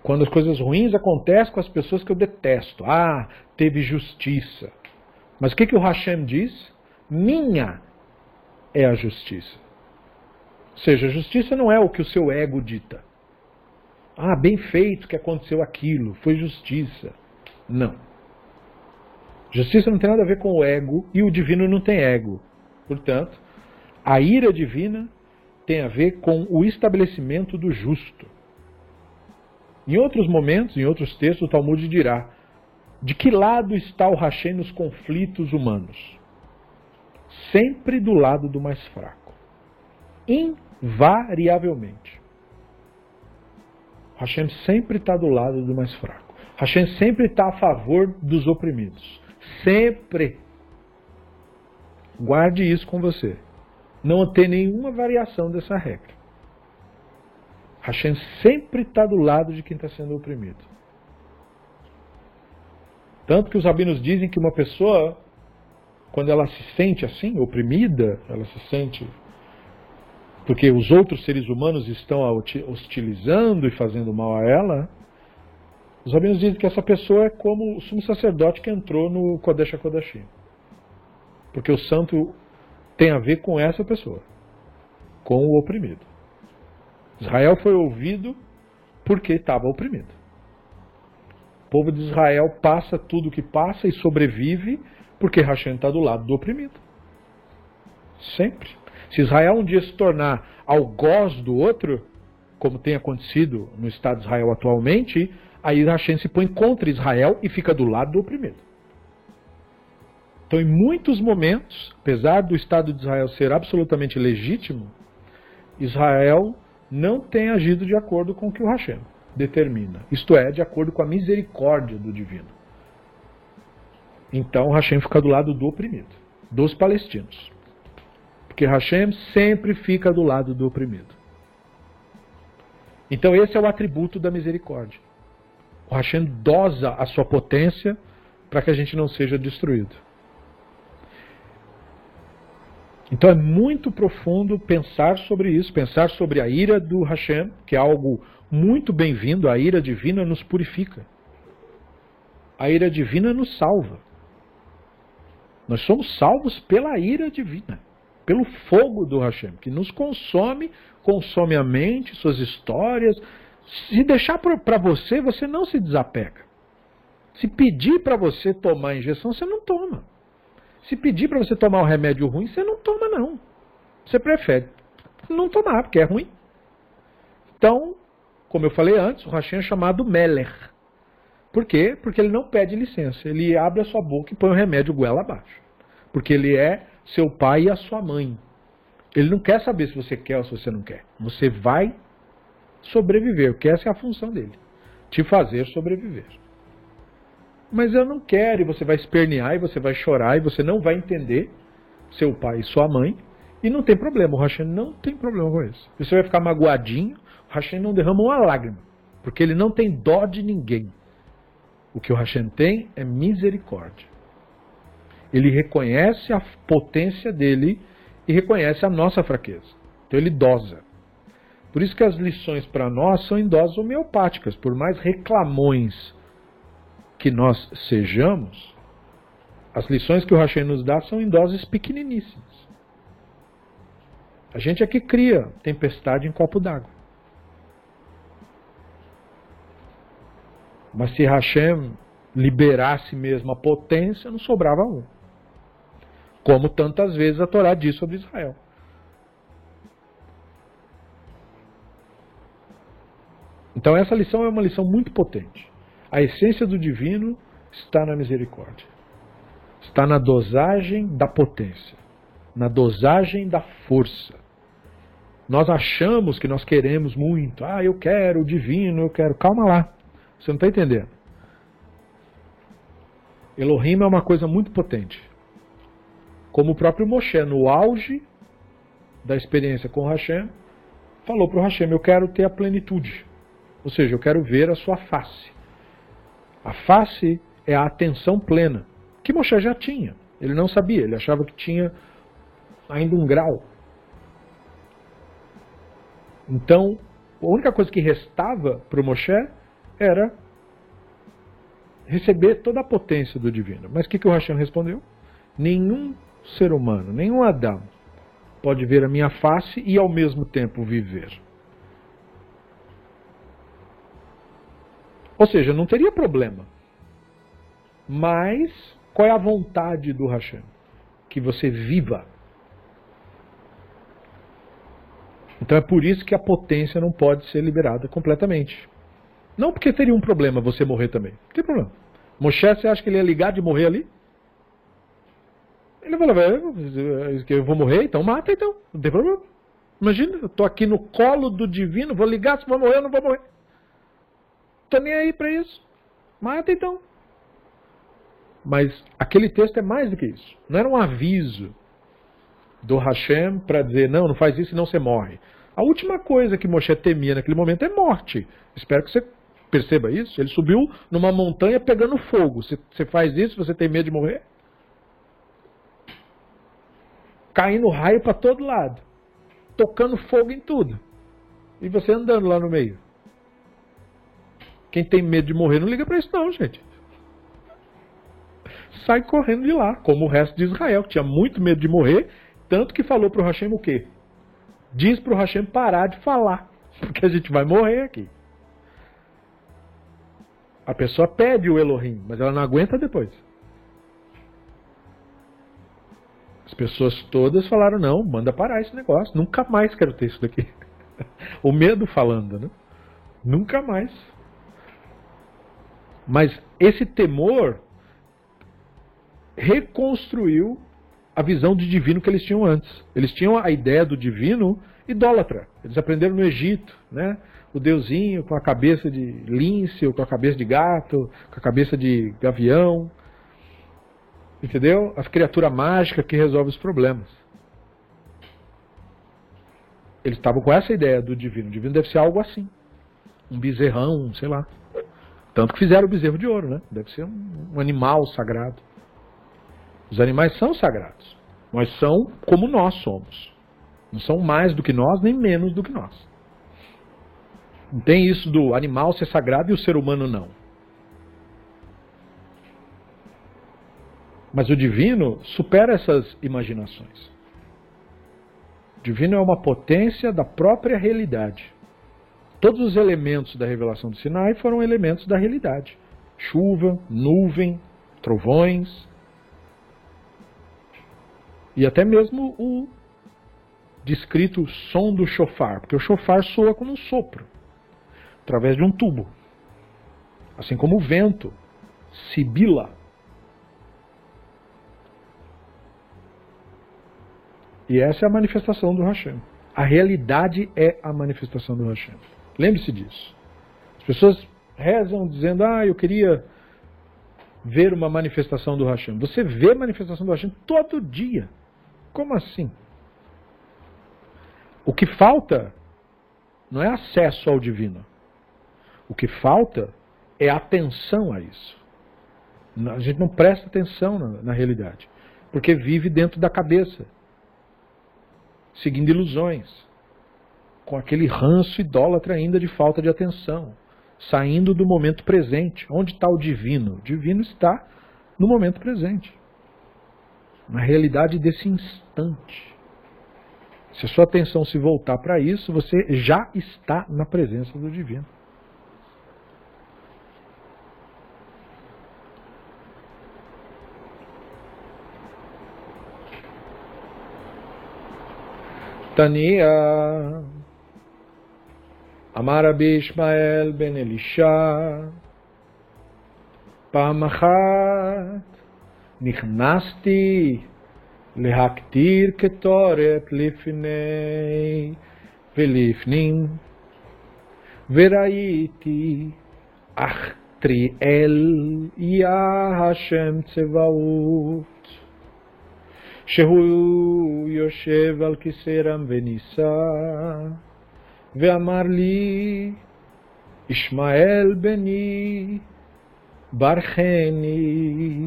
A: Quando as coisas ruins acontecem com as pessoas que eu detesto. Ah, teve justiça. Mas o que, que o Hashem diz? Minha é a justiça. Ou seja, justiça não é o que o seu ego dita. Ah, bem feito que aconteceu aquilo, foi justiça. Não. Justiça não tem nada a ver com o ego e o divino não tem ego. Portanto, a ira divina tem a ver com o estabelecimento do justo. Em outros momentos, em outros textos, o Talmud dirá: de que lado está o Hashem nos conflitos humanos? Sempre do lado do mais fraco. Invariavelmente. Hashem sempre está do lado do mais fraco. Hashem sempre está a favor dos oprimidos. Sempre. Guarde isso com você. Não tem nenhuma variação dessa regra. Hashem sempre está do lado de quem está sendo oprimido. Tanto que os rabinos dizem que uma pessoa, quando ela se sente assim, oprimida, ela se sente. Porque os outros seres humanos estão hostilizando e fazendo mal a ela. Os rabinos dizem que essa pessoa é como o sumo sacerdote que entrou no Kodesh HaKodashim. Porque o santo tem a ver com essa pessoa, com o oprimido. Israel foi ouvido porque estava oprimido. O povo de Israel passa tudo o que passa e sobrevive porque Hashem está do lado do oprimido. Sempre. Se Israel um dia se tornar algoz do outro, como tem acontecido no Estado de Israel atualmente, aí Hashem se põe contra Israel e fica do lado do oprimido. Então, em muitos momentos, apesar do Estado de Israel ser absolutamente legítimo, Israel não tem agido de acordo com o que o Hashem determina. Isto é, de acordo com a misericórdia do divino. Então Hashem fica do lado do oprimido, dos palestinos. Porque Hashem sempre fica do lado do oprimido. Então esse é o atributo da misericórdia. O Hashem dosa a sua potência para que a gente não seja destruído. Então é muito profundo pensar sobre isso, pensar sobre a ira do Hashem, que é algo muito bem-vindo, a ira divina nos purifica. A ira divina nos salva. Nós somos salvos pela ira divina, pelo fogo do Hashem, que nos consome, consome a mente, suas histórias. Se deixar para você, você não se desapega. Se pedir para você tomar a injeção, você não toma. Se pedir para você tomar um remédio ruim, você não toma, não. Você prefere não tomar, porque é ruim. Então, como eu falei antes, o Hashem é chamado Meller. Por quê? Porque ele não pede licença. Ele abre a sua boca e põe o remédio goela abaixo. Porque ele é seu pai e a sua mãe. Ele não quer saber se você quer ou se você não quer. Você vai sobreviver, porque essa é a função dele. Te fazer sobreviver. Mas eu não quero, e você vai espernear, e você vai chorar, e você não vai entender seu pai e sua mãe, e não tem problema, o Hashem não tem problema com isso. Você vai ficar magoadinho, o Hashem não derrama uma lágrima, porque ele não tem dó de ninguém. O que o Hashem tem é misericórdia. Ele reconhece a potência dele e reconhece a nossa fraqueza. Então ele dosa. Por isso que as lições para nós são em doses homeopáticas. Por mais reclamões que nós sejamos, as lições que o Hashem nos dá são em doses pequeniníssimas. A gente é que cria tempestade em copo d'água. Mas se Hashem liberasse mesmo a potência, não sobrava um. Como tantas vezes a Torá diz sobre Israel. Então essa lição é uma lição muito potente. A essência do divino está na misericórdia. Está na dosagem da potência, na dosagem da força. Nós achamos que nós queremos muito. Ah, eu quero o divino, eu quero. Calma lá. Você não está entendendo. Elohim é uma coisa muito potente. Como o próprio Moshe, no auge da experiência com Hashem, falou para o Hashem: Eu quero ter a plenitude. Ou seja, eu quero ver a sua face. A face é a atenção plena, que Moshe já tinha. Ele não sabia, ele achava que tinha ainda um grau. Então, a única coisa que restava para o Moshe era receber toda a potência do divino. Mas o que, que o Hashem respondeu? Nenhum ser humano, nenhum Adão pode ver a minha face e ao mesmo tempo viver. Ou seja, não teria problema. Mas qual é a vontade do Hashem? Que você viva. Então é por isso que a potência não pode ser liberada completamente. Não porque teria um problema você morrer também. Não tem problema. Moshe, você acha que ele ia ligar de morrer ali? Ele falou, eu vou morrer, então mata então. Não tem problema. Imagina, eu estou aqui no colo do divino, vou ligar, se vou morrer, eu não vou morrer. Estou nem aí para isso. Mata então. Mas aquele texto é mais do que isso. Não era um aviso do Hashem para dizer, não, não faz isso e não você morre. A última coisa que Moshe temia naquele momento é morte. Espero que você perceba isso. Ele subiu numa montanha pegando fogo. Se você faz isso, você tem medo de morrer? Caindo raio para todo lado. Tocando fogo em tudo. E você andando lá no meio. Quem tem medo de morrer não liga para isso não, gente. Sai correndo de lá, como o resto de Israel, que tinha muito medo de morrer, tanto que falou para o Hashem o quê? Diz para o Hashem parar de falar, <laughs> porque a gente vai morrer aqui. A pessoa pede o Elohim, mas ela não aguenta depois. As pessoas todas falaram: não, manda parar esse negócio, nunca mais quero ter isso daqui. <laughs> o medo falando, né? Nunca mais. Mas esse temor reconstruiu a visão de divino que eles tinham antes. Eles tinham a ideia do divino idólatra. Eles aprenderam no Egito, né? O deusinho com a cabeça de lince, ou com a cabeça de gato, com a cabeça de gavião. Entendeu? A criatura mágica que resolve os problemas. Eles estavam com essa ideia do divino. O divino deve ser algo assim. Um bezerrão, sei lá. Tanto que fizeram o bezerro de ouro, né? Deve ser um, um animal sagrado. Os animais são sagrados, mas são como nós somos. Não são mais do que nós, nem menos do que nós. Não tem isso do animal ser sagrado e o ser humano não. Mas o divino supera essas imaginações. O divino é uma potência da própria realidade. Todos os elementos da revelação do Sinai foram elementos da realidade: chuva, nuvem, trovões. E até mesmo o descrito som do chofar, porque o chofar soa como um sopro, através de um tubo. Assim como o vento sibila. E essa é a manifestação do Hashem. A realidade é a manifestação do Hashem. Lembre-se disso. As pessoas rezam dizendo: Ah, eu queria ver uma manifestação do Hashem. Você vê manifestação do Hashem todo dia. Como assim? O que falta não é acesso ao divino. O que falta é atenção a isso. A gente não presta atenção na, na realidade, porque vive dentro da cabeça, seguindo ilusões, com aquele ranço idólatra ainda de falta de atenção, saindo do momento presente. Onde está o divino? O divino está no momento presente, na realidade desse instante. Se a sua atenção se voltar para isso, você já está na presença do divino. Tania אמר רבי ישמעאל בן אלישע, פעם אחת נכנסתי להקטיר קטורת לפני ולפנים, וראיתי אך טריאל יה השם צבאות, שהוא יושב על כיסא רם ונישא, ואמר לי, ישמעאל בני, ברכני,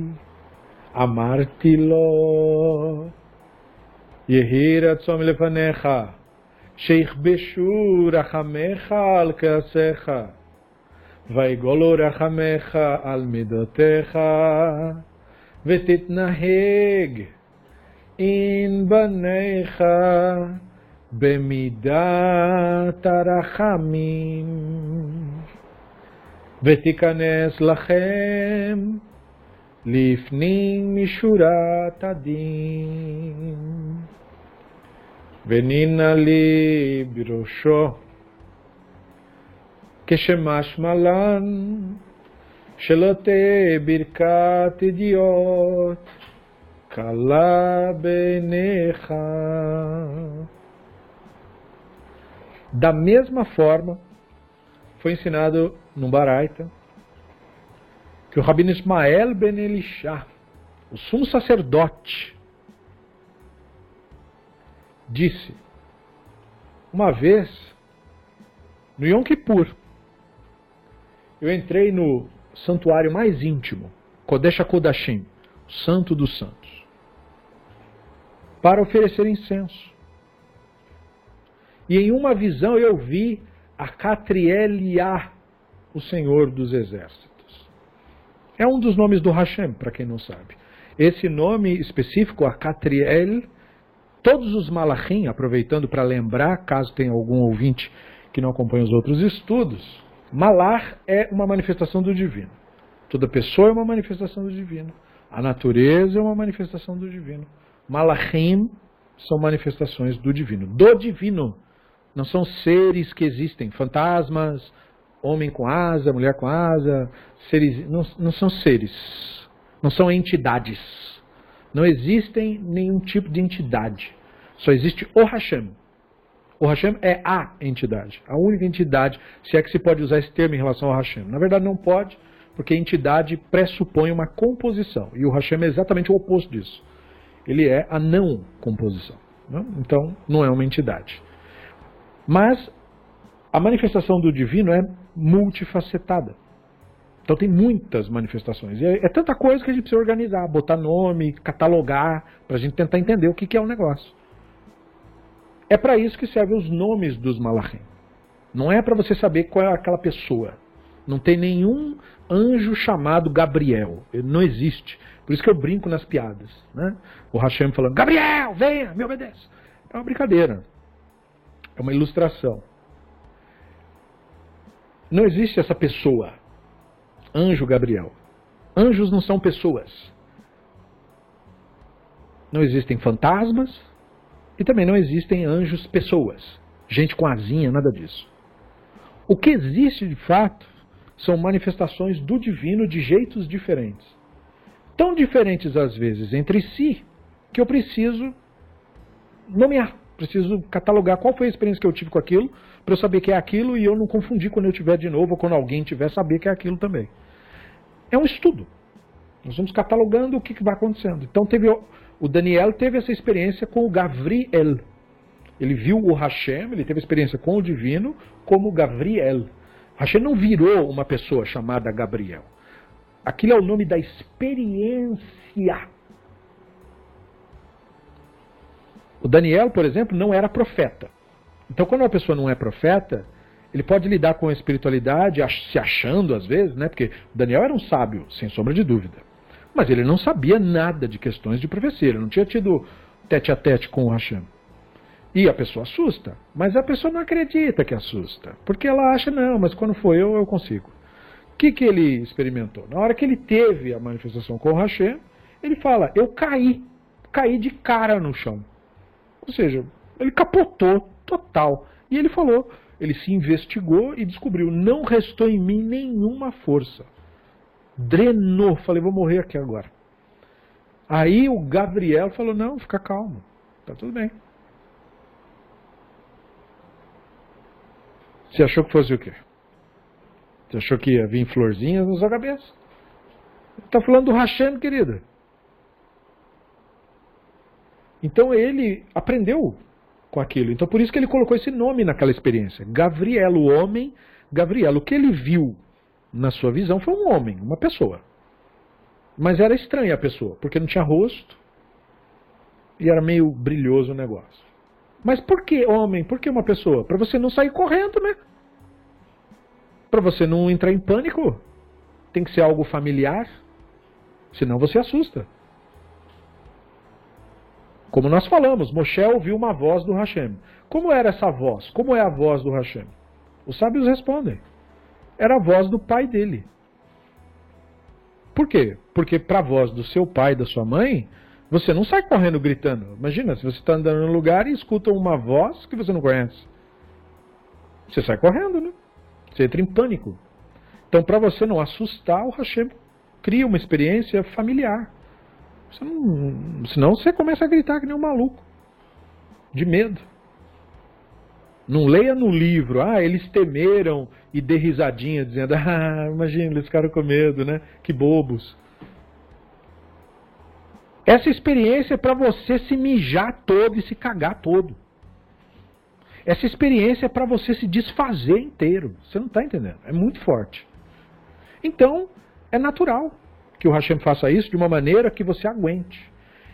A: אמרתי לו, יהי רצון לפניך, שיכבשו רחמך על כעשיך, ויגולו רחמך על מידותיך, ותתנהג עם בניך במידת הרחמים, ותיכנס לכם לפנים משורת הדין. ונינה לי בראשו כשמשמע לן שלא תהא ברכת אידיוט Kala. Da mesma forma, foi ensinado no Baraita que o Rabino Ismael Ben Elishá, o sumo sacerdote, disse uma vez no Yom Kippur, eu entrei no santuário mais íntimo, Kodesh HaKodashim, o santo dos santos para oferecer incenso. E em uma visão eu vi a Catrieliá, o Senhor dos Exércitos. É um dos nomes do Hashem, para quem não sabe. Esse nome específico, a Catriel, todos os malachim, aproveitando para lembrar, caso tenha algum ouvinte que não acompanha os outros estudos, Malach é uma manifestação do divino. Toda pessoa é uma manifestação do divino. A natureza é uma manifestação do divino. Malachim são manifestações do divino. Do divino. Não são seres que existem, fantasmas, homem com asa, mulher com asa, seres, não, não são seres, não são entidades. Não existem nenhum tipo de entidade. Só existe o Hashem. O Hashem é a entidade, a única entidade, se é que se pode usar esse termo em relação ao Hashem. Na verdade, não pode, porque entidade pressupõe uma composição. E o Hashem é exatamente o oposto disso. Ele é a não composição. Não? Então, não é uma entidade. Mas a manifestação do divino é multifacetada. Então tem muitas manifestações. E é, é tanta coisa que a gente precisa organizar, botar nome, catalogar, para a gente tentar entender o que, que é o negócio. É para isso que servem os nomes dos malachim. Não é para você saber qual é aquela pessoa. Não tem nenhum anjo chamado Gabriel. Não existe. Por isso que eu brinco nas piadas. Né? O Hashem falando, Gabriel, venha, me obedeça. É uma brincadeira. É uma ilustração. Não existe essa pessoa. Anjo Gabriel. Anjos não são pessoas. Não existem fantasmas e também não existem anjos pessoas. Gente com asinha, nada disso. O que existe de fato são manifestações do divino de jeitos diferentes. Tão diferentes às vezes entre si que eu preciso nomear. Preciso catalogar qual foi a experiência que eu tive com aquilo, para eu saber que é aquilo e eu não confundir quando eu tiver de novo ou quando alguém tiver saber que é aquilo também. É um estudo. Nós vamos catalogando o que, que vai acontecendo. Então teve o Daniel teve essa experiência com o Gavriel. Ele viu o Hashem, ele teve experiência com o divino como Gavriel. Hashem não virou uma pessoa chamada Gabriel. Aquilo é o nome da experiência. O Daniel, por exemplo, não era profeta. Então, quando uma pessoa não é profeta, ele pode lidar com a espiritualidade se achando às vezes, né? Porque Daniel era um sábio, sem sombra de dúvida. Mas ele não sabia nada de questões de profecia, ele não tinha tido tete a tete com o Hashem. E a pessoa assusta, mas a pessoa não acredita que assusta, porque ela acha, não, mas quando for eu, eu consigo. O que, que ele experimentou? Na hora que ele teve a manifestação com o Hashem, ele fala, eu caí, caí de cara no chão. Ou seja, ele capotou total. E ele falou, ele se investigou e descobriu, não restou em mim nenhuma força. Drenou, falei, vou morrer aqui agora. Aí o Gabriel falou, não, fica calmo, tá tudo bem. Você achou que fosse o quê? Você achou que ia vir florzinhas na sua cabeça? Está falando do Hashem, querida. Então ele aprendeu com aquilo. Então por isso que ele colocou esse nome naquela experiência. Gabriel, o homem, Gabriel. O que ele viu na sua visão foi um homem, uma pessoa. Mas era estranha a pessoa, porque não tinha rosto e era meio brilhoso o negócio. Mas por que homem? Por que uma pessoa? Para você não sair correndo, né? Para você não entrar em pânico. Tem que ser algo familiar, senão você assusta. Como nós falamos, Moshe ouviu uma voz do Hashem. Como era essa voz? Como é a voz do Hashem? Os sábios respondem. Era a voz do pai dele. Por quê? Porque para a voz do seu pai da sua mãe, você não sai correndo gritando. Imagina, se você está andando num lugar e escuta uma voz que você não conhece. Você sai correndo, né? Você entra em pânico. Então, para você não assustar, o Hashem cria uma experiência familiar. Você não, senão você começa a gritar que nem um maluco. De medo. Não leia no livro, ah, eles temeram e dê risadinha, dizendo, <laughs> ah, imagina, eles ficaram com medo, né? Que bobos. Essa experiência é para você se mijar todo e se cagar todo. Essa experiência é para você se desfazer inteiro. Você não está entendendo? É muito forte. Então, é natural que o Hashem faça isso de uma maneira que você aguente.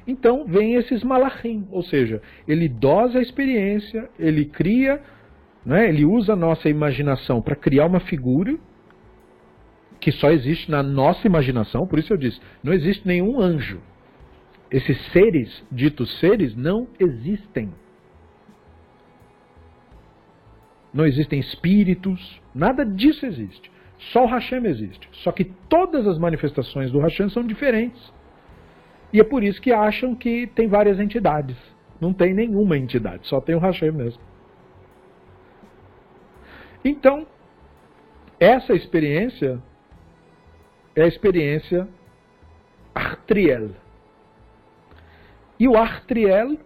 A: Então vem esses malachim, ou seja, ele dosa a experiência, ele cria, né, ele usa a nossa imaginação para criar uma figura que só existe na nossa imaginação, por isso eu disse, não existe nenhum anjo. Esses seres, ditos seres, não existem. Não existem espíritos, nada disso existe. Só o Hashem existe. Só que todas as manifestações do Hashem são diferentes. E é por isso que acham que tem várias entidades. Não tem nenhuma entidade, só tem o Hashem mesmo. Então, essa experiência é a experiência Artriel. E o Artriel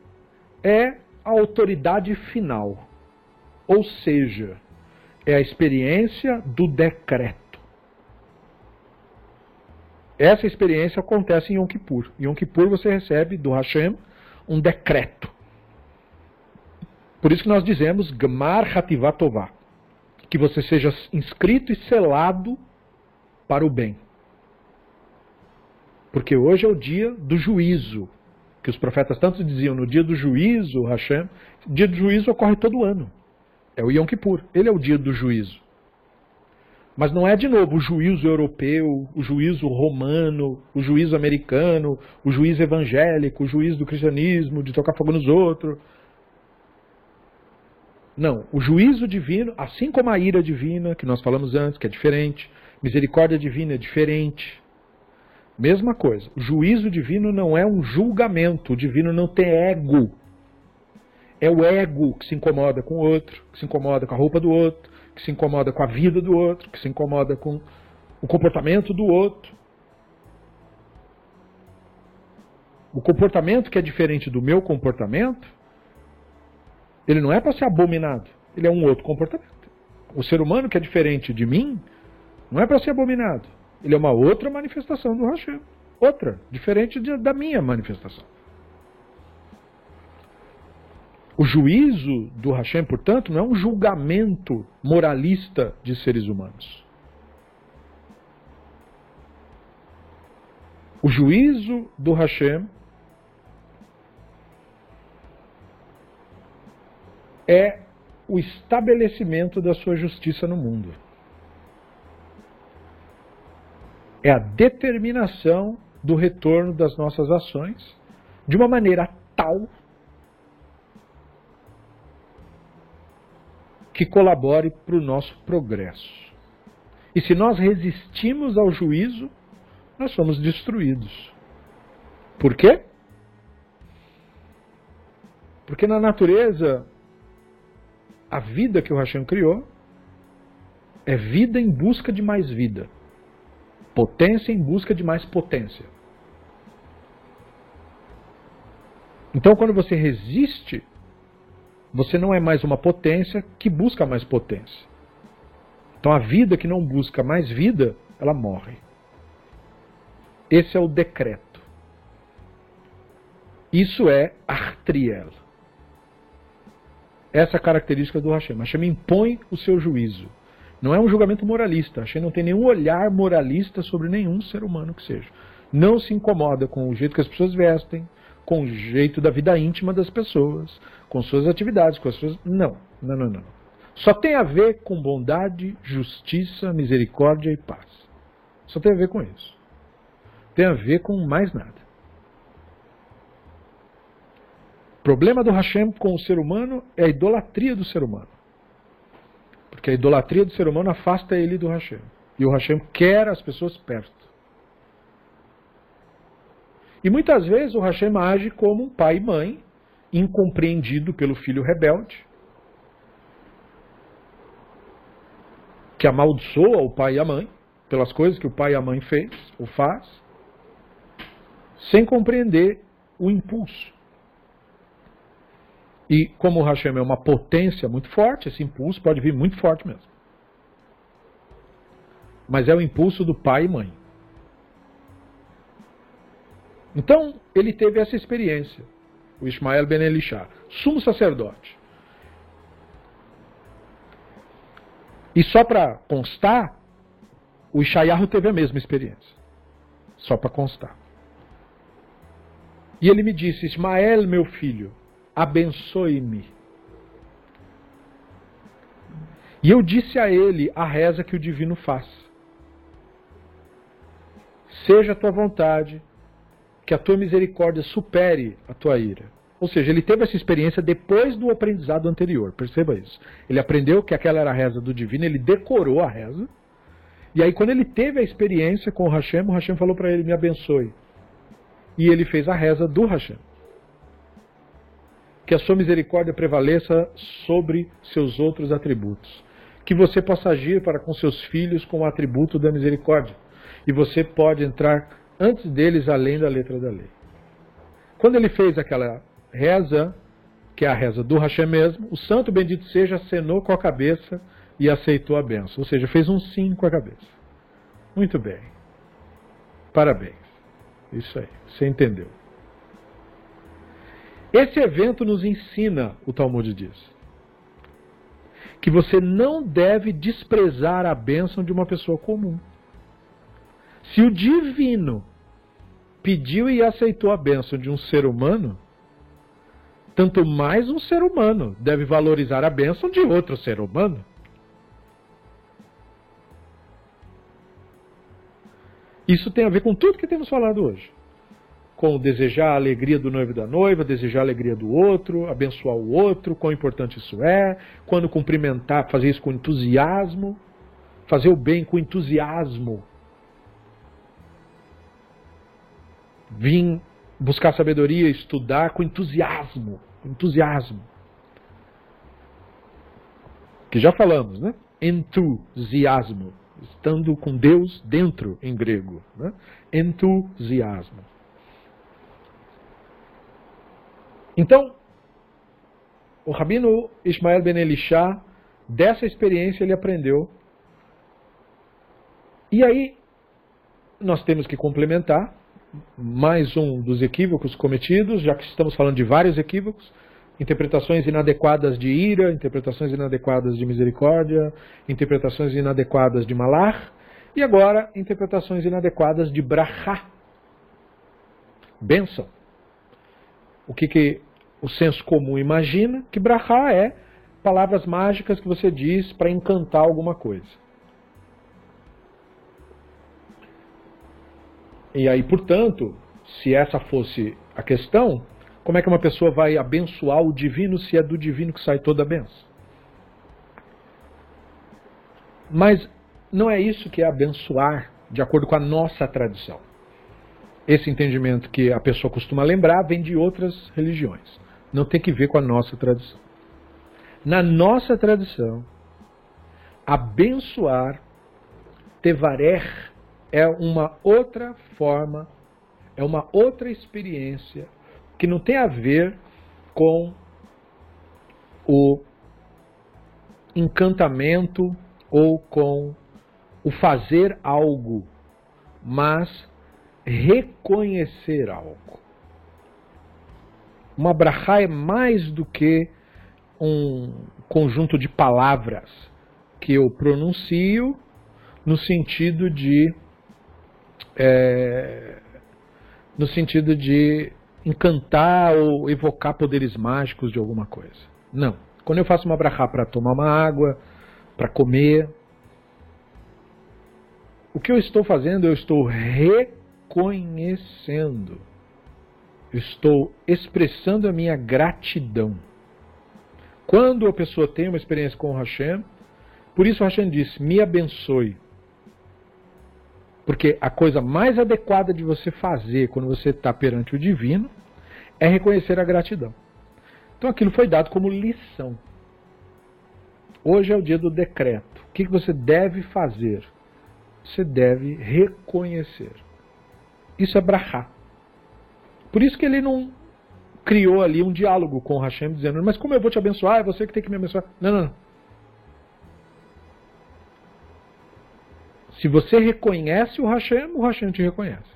A: é a autoridade final. Ou seja, é a experiência do decreto. Essa experiência acontece em Yom Kippur. Em Yom Kippur você recebe do Hashem um decreto. Por isso que nós dizemos Gmar Hativatová, que você seja inscrito e selado para o bem. Porque hoje é o dia do juízo, que os profetas tanto diziam, no dia do juízo, Hashem, dia do juízo ocorre todo ano. É o Yom Kippur. Ele é o dia do juízo. Mas não é, de novo, o juízo europeu, o juízo romano, o juízo americano, o juízo evangélico, o juízo do cristianismo, de tocar fogo nos outros. Não, o juízo divino, assim como a ira divina, que nós falamos antes, que é diferente, misericórdia divina é diferente. Mesma coisa, o juízo divino não é um julgamento, o divino não tem ego. É o ego que se incomoda com o outro, que se incomoda com a roupa do outro, que se incomoda com a vida do outro, que se incomoda com o comportamento do outro. O comportamento que é diferente do meu comportamento, ele não é para ser abominado, ele é um outro comportamento. O ser humano que é diferente de mim, não é para ser abominado, ele é uma outra manifestação do Hashem. outra, diferente de, da minha manifestação. O juízo do Hashem, portanto, não é um julgamento moralista de seres humanos. O juízo do Hashem é o estabelecimento da sua justiça no mundo. É a determinação do retorno das nossas ações de uma maneira tal que colabore para o nosso progresso. E se nós resistimos ao juízo, nós somos destruídos. Por quê? Porque na natureza, a vida que o Hashem criou é vida em busca de mais vida. Potência em busca de mais potência. Então, quando você resiste, você não é mais uma potência que busca mais potência. Então, a vida que não busca mais vida, ela morre. Esse é o decreto. Isso é Artriel. Essa é a característica do Hashem. Hashem impõe o seu juízo. Não é um julgamento moralista. Hashem não tem nenhum olhar moralista sobre nenhum ser humano que seja. Não se incomoda com o jeito que as pessoas vestem, com o jeito da vida íntima das pessoas, com suas atividades, com as suas. Não, não, não, não. Só tem a ver com bondade, justiça, misericórdia e paz. Só tem a ver com isso tem a ver com mais nada. O problema do Hashem com o ser humano é a idolatria do ser humano. Porque a idolatria do ser humano afasta ele do Hashem. E o Hashem quer as pessoas perto. E muitas vezes o Hashem age como um pai e mãe, incompreendido pelo filho rebelde, que amaldiçoa o pai e a mãe pelas coisas que o pai e a mãe fez ou faz, sem compreender o impulso. E como o Hashem é uma potência muito forte, esse impulso pode vir muito forte mesmo. Mas é o impulso do pai e mãe. Então, ele teve essa experiência, o Ismael Ben Elisha, sumo sacerdote. E só para constar, o Ishayahu teve a mesma experiência. Só para constar. E ele me disse: Ismael, meu filho, abençoe-me. E eu disse a ele a reza que o divino faz. Seja a tua vontade, que a tua misericórdia supere a tua ira. Ou seja, ele teve essa experiência depois do aprendizado anterior. Perceba isso. Ele aprendeu que aquela era a reza do divino, ele decorou a reza. E aí, quando ele teve a experiência com o Hashem, o Hashem falou para ele: Me abençoe e ele fez a reza do Hashem. Que a sua misericórdia prevaleça sobre seus outros atributos. Que você possa agir para com seus filhos com o atributo da misericórdia. E você pode entrar antes deles além da letra da lei. Quando ele fez aquela reza, que é a reza do Hashem mesmo, o santo bendito seja acenou com a cabeça e aceitou a benção. Ou seja, fez um sim com a cabeça. Muito bem. Parabéns. Isso aí, você entendeu. Esse evento nos ensina, o Talmud diz, que você não deve desprezar a bênção de uma pessoa comum. Se o divino pediu e aceitou a bênção de um ser humano, tanto mais um ser humano deve valorizar a bênção de outro ser humano. Isso tem a ver com tudo que temos falado hoje. Com desejar a alegria do noivo e da noiva, desejar a alegria do outro, abençoar o outro, quão importante isso é, quando cumprimentar, fazer isso com entusiasmo, fazer o bem com entusiasmo. Vim buscar sabedoria, estudar com entusiasmo, com entusiasmo. Que já falamos, né? Entusiasmo estando com Deus dentro em grego. Né? Entusiasmo. Então, o rabino Ismael Ben Elisha, dessa experiência ele aprendeu. E aí, nós temos que complementar mais um dos equívocos cometidos, já que estamos falando de vários equívocos. Interpretações inadequadas de ira, interpretações inadequadas de misericórdia, interpretações inadequadas de malar, e agora interpretações inadequadas de brachá, bênção. O que, que o senso comum imagina? Que brachá é palavras mágicas que você diz para encantar alguma coisa. E aí, portanto, se essa fosse a questão, como é que uma pessoa vai abençoar o divino se é do divino que sai toda a benção? Mas não é isso que é abençoar, de acordo com a nossa tradição. Esse entendimento que a pessoa costuma lembrar vem de outras religiões. Não tem que ver com a nossa tradição. Na nossa tradição, abençoar, tevarer, é uma outra forma, é uma outra experiência que não tem a ver com o encantamento ou com o fazer algo, mas reconhecer algo. Uma brachá é mais do que um conjunto de palavras que eu pronuncio no sentido de é, no sentido de encantar ou evocar poderes mágicos de alguma coisa. Não. Quando eu faço uma brachá para tomar uma água, para comer, o que eu estou fazendo? Eu estou reconhecendo. Eu estou expressando a minha gratidão. Quando a pessoa tem uma experiência com o Hashem, por isso o Hashem disse: me abençoe. Porque a coisa mais adequada de você fazer quando você está perante o divino é reconhecer a gratidão. Então aquilo foi dado como lição. Hoje é o dia do decreto. O que você deve fazer? Você deve reconhecer. Isso é brahá. Por isso que ele não criou ali um diálogo com Hashem, dizendo: Mas como eu vou te abençoar? É você que tem que me abençoar. Não, não, não. Se você reconhece o Hashem, o Hashem te reconhece.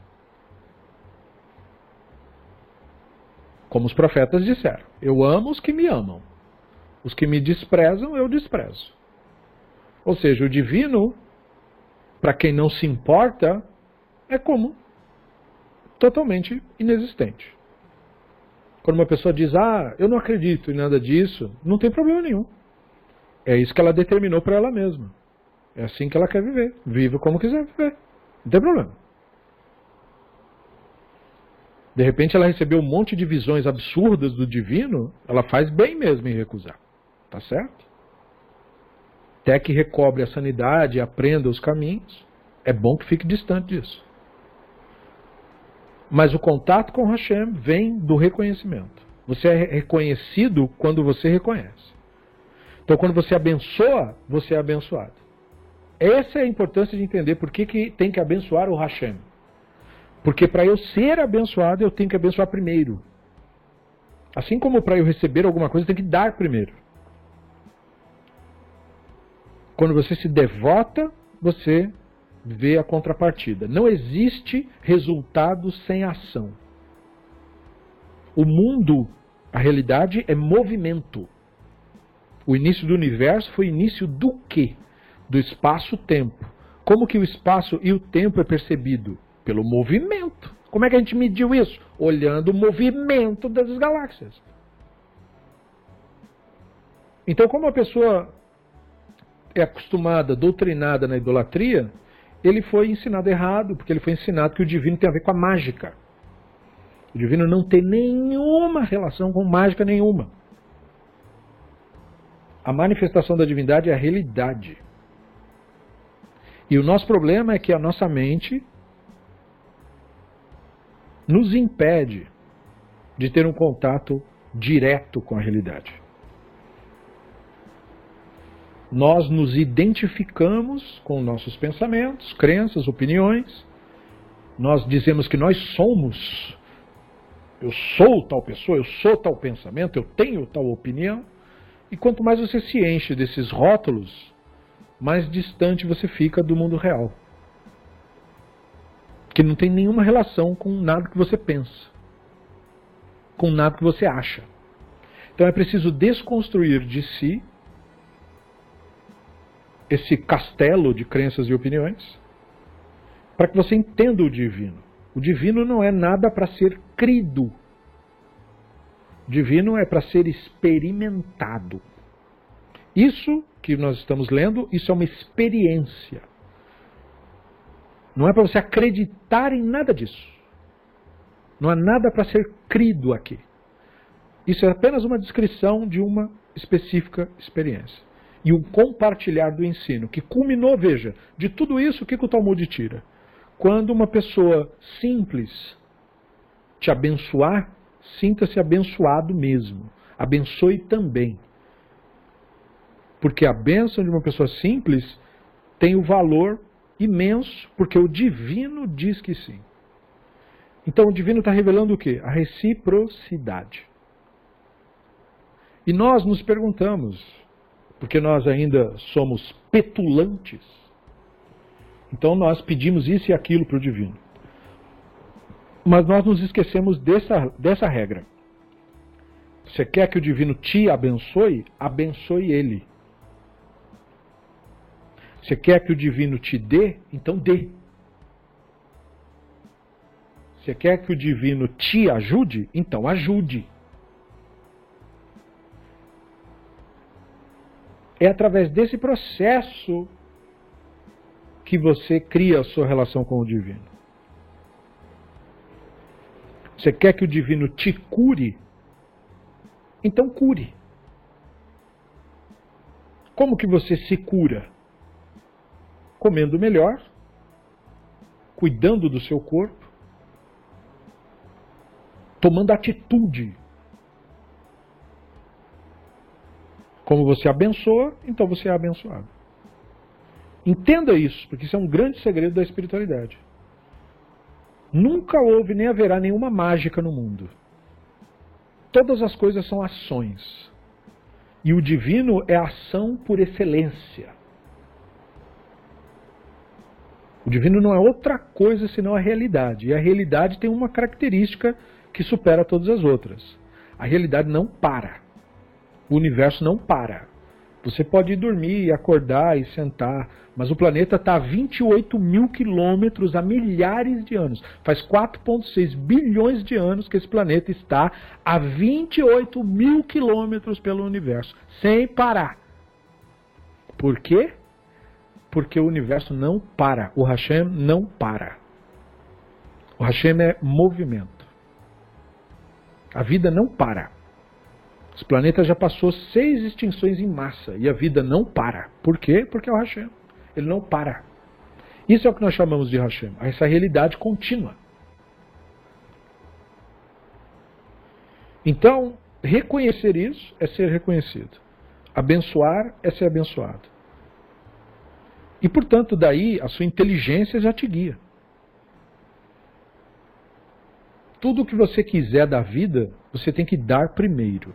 A: Como os profetas disseram: Eu amo os que me amam. Os que me desprezam, eu desprezo. Ou seja, o divino, para quem não se importa, é como totalmente inexistente. Quando uma pessoa diz, ah, eu não acredito em nada disso, não tem problema nenhum. É isso que ela determinou para ela mesma. É assim que ela quer viver. Viva como quiser viver. Não tem problema. De repente ela recebeu um monte de visões absurdas do divino, ela faz bem mesmo em recusar. Tá certo? Até que recobre a sanidade, aprenda os caminhos, é bom que fique distante disso. Mas o contato com Hashem vem do reconhecimento. Você é reconhecido quando você reconhece. Então, quando você abençoa, você é abençoado. Essa é a importância de entender por que, que tem que abençoar o Hashem. Porque para eu ser abençoado, eu tenho que abençoar primeiro. Assim como para eu receber alguma coisa, eu tenho que dar primeiro. Quando você se devota, você vê a contrapartida. Não existe resultado sem ação. O mundo, a realidade é movimento. O início do universo foi início do quê? Do espaço-tempo. Como que o espaço e o tempo é percebido? Pelo movimento. Como é que a gente mediu isso? Olhando o movimento das galáxias. Então, como a pessoa é acostumada, doutrinada na idolatria, ele foi ensinado errado, porque ele foi ensinado que o divino tem a ver com a mágica. O divino não tem nenhuma relação com mágica nenhuma. A manifestação da divindade é a realidade. E o nosso problema é que a nossa mente nos impede de ter um contato direto com a realidade nós nos identificamos com nossos pensamentos, crenças, opiniões. Nós dizemos que nós somos. Eu sou tal pessoa, eu sou tal pensamento, eu tenho tal opinião. E quanto mais você se enche desses rótulos, mais distante você fica do mundo real. que não tem nenhuma relação com nada que você pensa, com nada que você acha. Então é preciso desconstruir de si esse castelo de crenças e opiniões para que você entenda o divino. O divino não é nada para ser crido. O divino é para ser experimentado. Isso que nós estamos lendo, isso é uma experiência. Não é para você acreditar em nada disso. Não há nada para ser crido aqui. Isso é apenas uma descrição de uma específica experiência. E um compartilhar do ensino, que culminou, veja, de tudo isso, o que, que o Talmud tira? Quando uma pessoa simples te abençoar, sinta-se abençoado mesmo. Abençoe também. Porque a bênção de uma pessoa simples tem o valor imenso, porque o divino diz que sim. Então o divino está revelando o quê? A reciprocidade. E nós nos perguntamos, porque nós ainda somos petulantes, então nós pedimos isso e aquilo para o divino. Mas nós nos esquecemos dessa, dessa regra. Você quer que o divino te abençoe? Abençoe ele. Você quer que o divino te dê? Então dê. Você quer que o divino te ajude? Então ajude. É através desse processo que você cria a sua relação com o divino. Você quer que o divino te cure? Então cure. Como que você se cura? Comendo melhor, cuidando do seu corpo, tomando atitude. Como você abençoa, então você é abençoado. Entenda isso, porque isso é um grande segredo da espiritualidade. Nunca houve nem haverá nenhuma mágica no mundo. Todas as coisas são ações. E o divino é ação por excelência. O divino não é outra coisa senão a realidade. E a realidade tem uma característica que supera todas as outras. A realidade não para. O universo não para. Você pode ir dormir, acordar e sentar, mas o planeta está a 28 mil quilômetros há milhares de anos. Faz 4,6 bilhões de anos que esse planeta está a 28 mil quilômetros pelo universo, sem parar. Por quê? Porque o universo não para. O Hashem não para. O Hashem é movimento. A vida não para. Os planetas já passou seis extinções em massa e a vida não para. Por quê? Porque é o Hashem. Ele não para. Isso é o que nós chamamos de Hashem, essa realidade contínua. Então, reconhecer isso é ser reconhecido. Abençoar é ser abençoado. E, portanto, daí a sua inteligência já te guia. Tudo o que você quiser da vida, você tem que dar primeiro.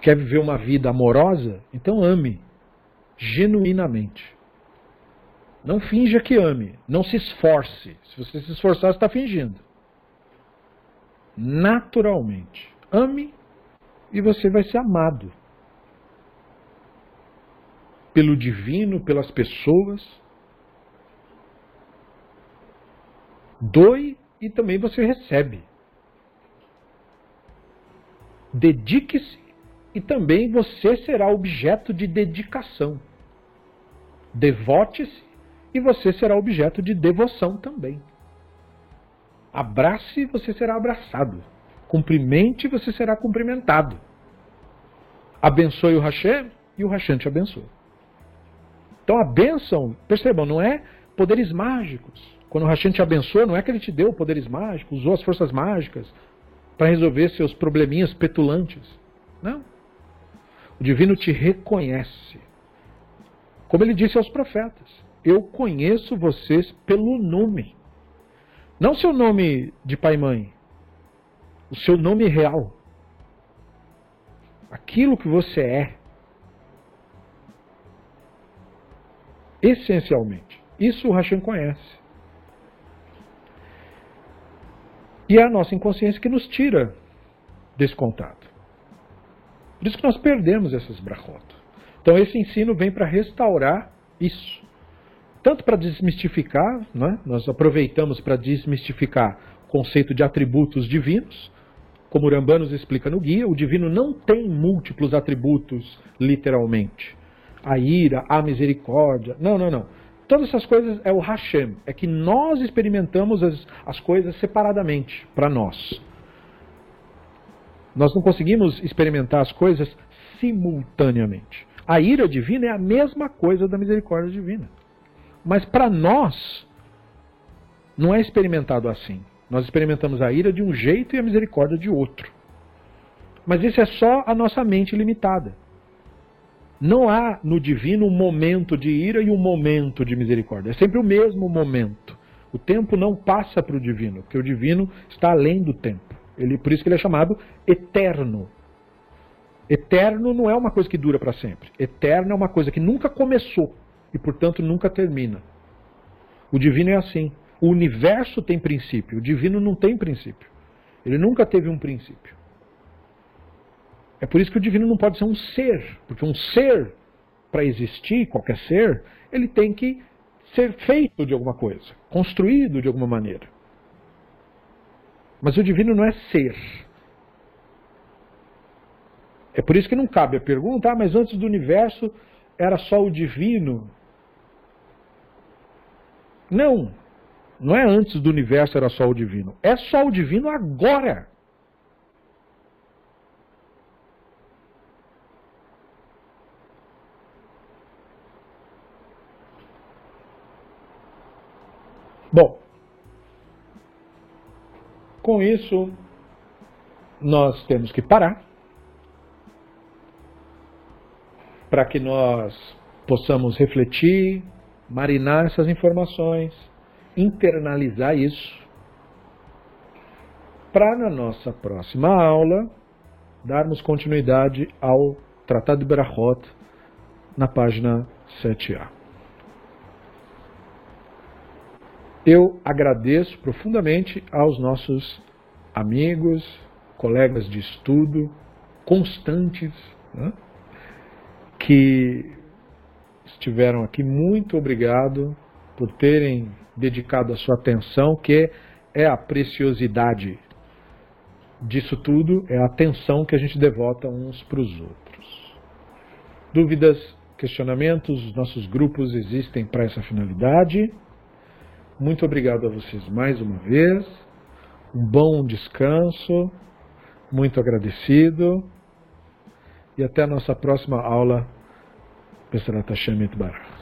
A: Quer viver uma vida amorosa? Então ame, genuinamente. Não finja que ame, não se esforce. Se você se esforçar, você está fingindo. Naturalmente. Ame e você vai ser amado pelo divino, pelas pessoas. Doe e também você recebe. Dedique-se e também você será objeto de dedicação. Devote-se e você será objeto de devoção também. Abrace e você será abraçado. Cumprimente e você será cumprimentado. Abençoe o Hashem e o Hashem te abençoe. Então a bênção, percebam, não é poderes mágicos. Quando o Hashem te abençoa, não é que ele te deu poderes mágicos, usou as forças mágicas para resolver seus probleminhas petulantes. Não. O divino te reconhece. Como ele disse aos profetas: Eu conheço vocês pelo nome. Não seu nome de pai e mãe. O seu nome real. Aquilo que você é. Essencialmente. Isso o Hashem conhece. E é a nossa inconsciência que nos tira desse contato. Por isso que nós perdemos essas brachot. Então esse ensino vem para restaurar isso. Tanto para desmistificar, né? nós aproveitamos para desmistificar o conceito de atributos divinos, como o Rambam nos explica no guia, o divino não tem múltiplos atributos, literalmente. A ira, a misericórdia. Não, não, não. Todas essas coisas é o Hashem. É que nós experimentamos as, as coisas separadamente, para nós. Nós não conseguimos experimentar as coisas simultaneamente. A ira divina é a mesma coisa da misericórdia divina. Mas para nós, não é experimentado assim. Nós experimentamos a ira de um jeito e a misericórdia de outro. Mas isso é só a nossa mente limitada. Não há no divino um momento de ira e um momento de misericórdia. É sempre o mesmo momento. O tempo não passa para o divino, porque o divino está além do tempo. Ele, por isso que ele é chamado eterno. Eterno não é uma coisa que dura para sempre. Eterno é uma coisa que nunca começou e, portanto, nunca termina. O divino é assim. O universo tem princípio, o divino não tem princípio. Ele nunca teve um princípio. É por isso que o divino não pode ser um ser, porque um ser, para existir, qualquer ser, ele tem que ser feito de alguma coisa, construído de alguma maneira. Mas o divino não é ser. É por isso que não cabe a pergunta, ah, mas antes do universo era só o divino. Não, não é antes do universo era só o divino. É só o divino agora. Bom, com isso, nós temos que parar para que nós possamos refletir, marinar essas informações, internalizar isso, para na nossa próxima aula darmos continuidade ao Tratado de Berachot na página 7a. Eu agradeço profundamente aos nossos amigos, colegas de estudo, constantes, né, que estiveram aqui. Muito obrigado por terem dedicado a sua atenção, que é a preciosidade disso tudo, é a atenção que a gente devota uns para os outros. Dúvidas, questionamentos, os nossos grupos existem para essa finalidade. Muito obrigado a vocês mais uma vez. Um bom descanso. Muito agradecido. E até a nossa próxima aula. Pesrat Hashem Itbarach.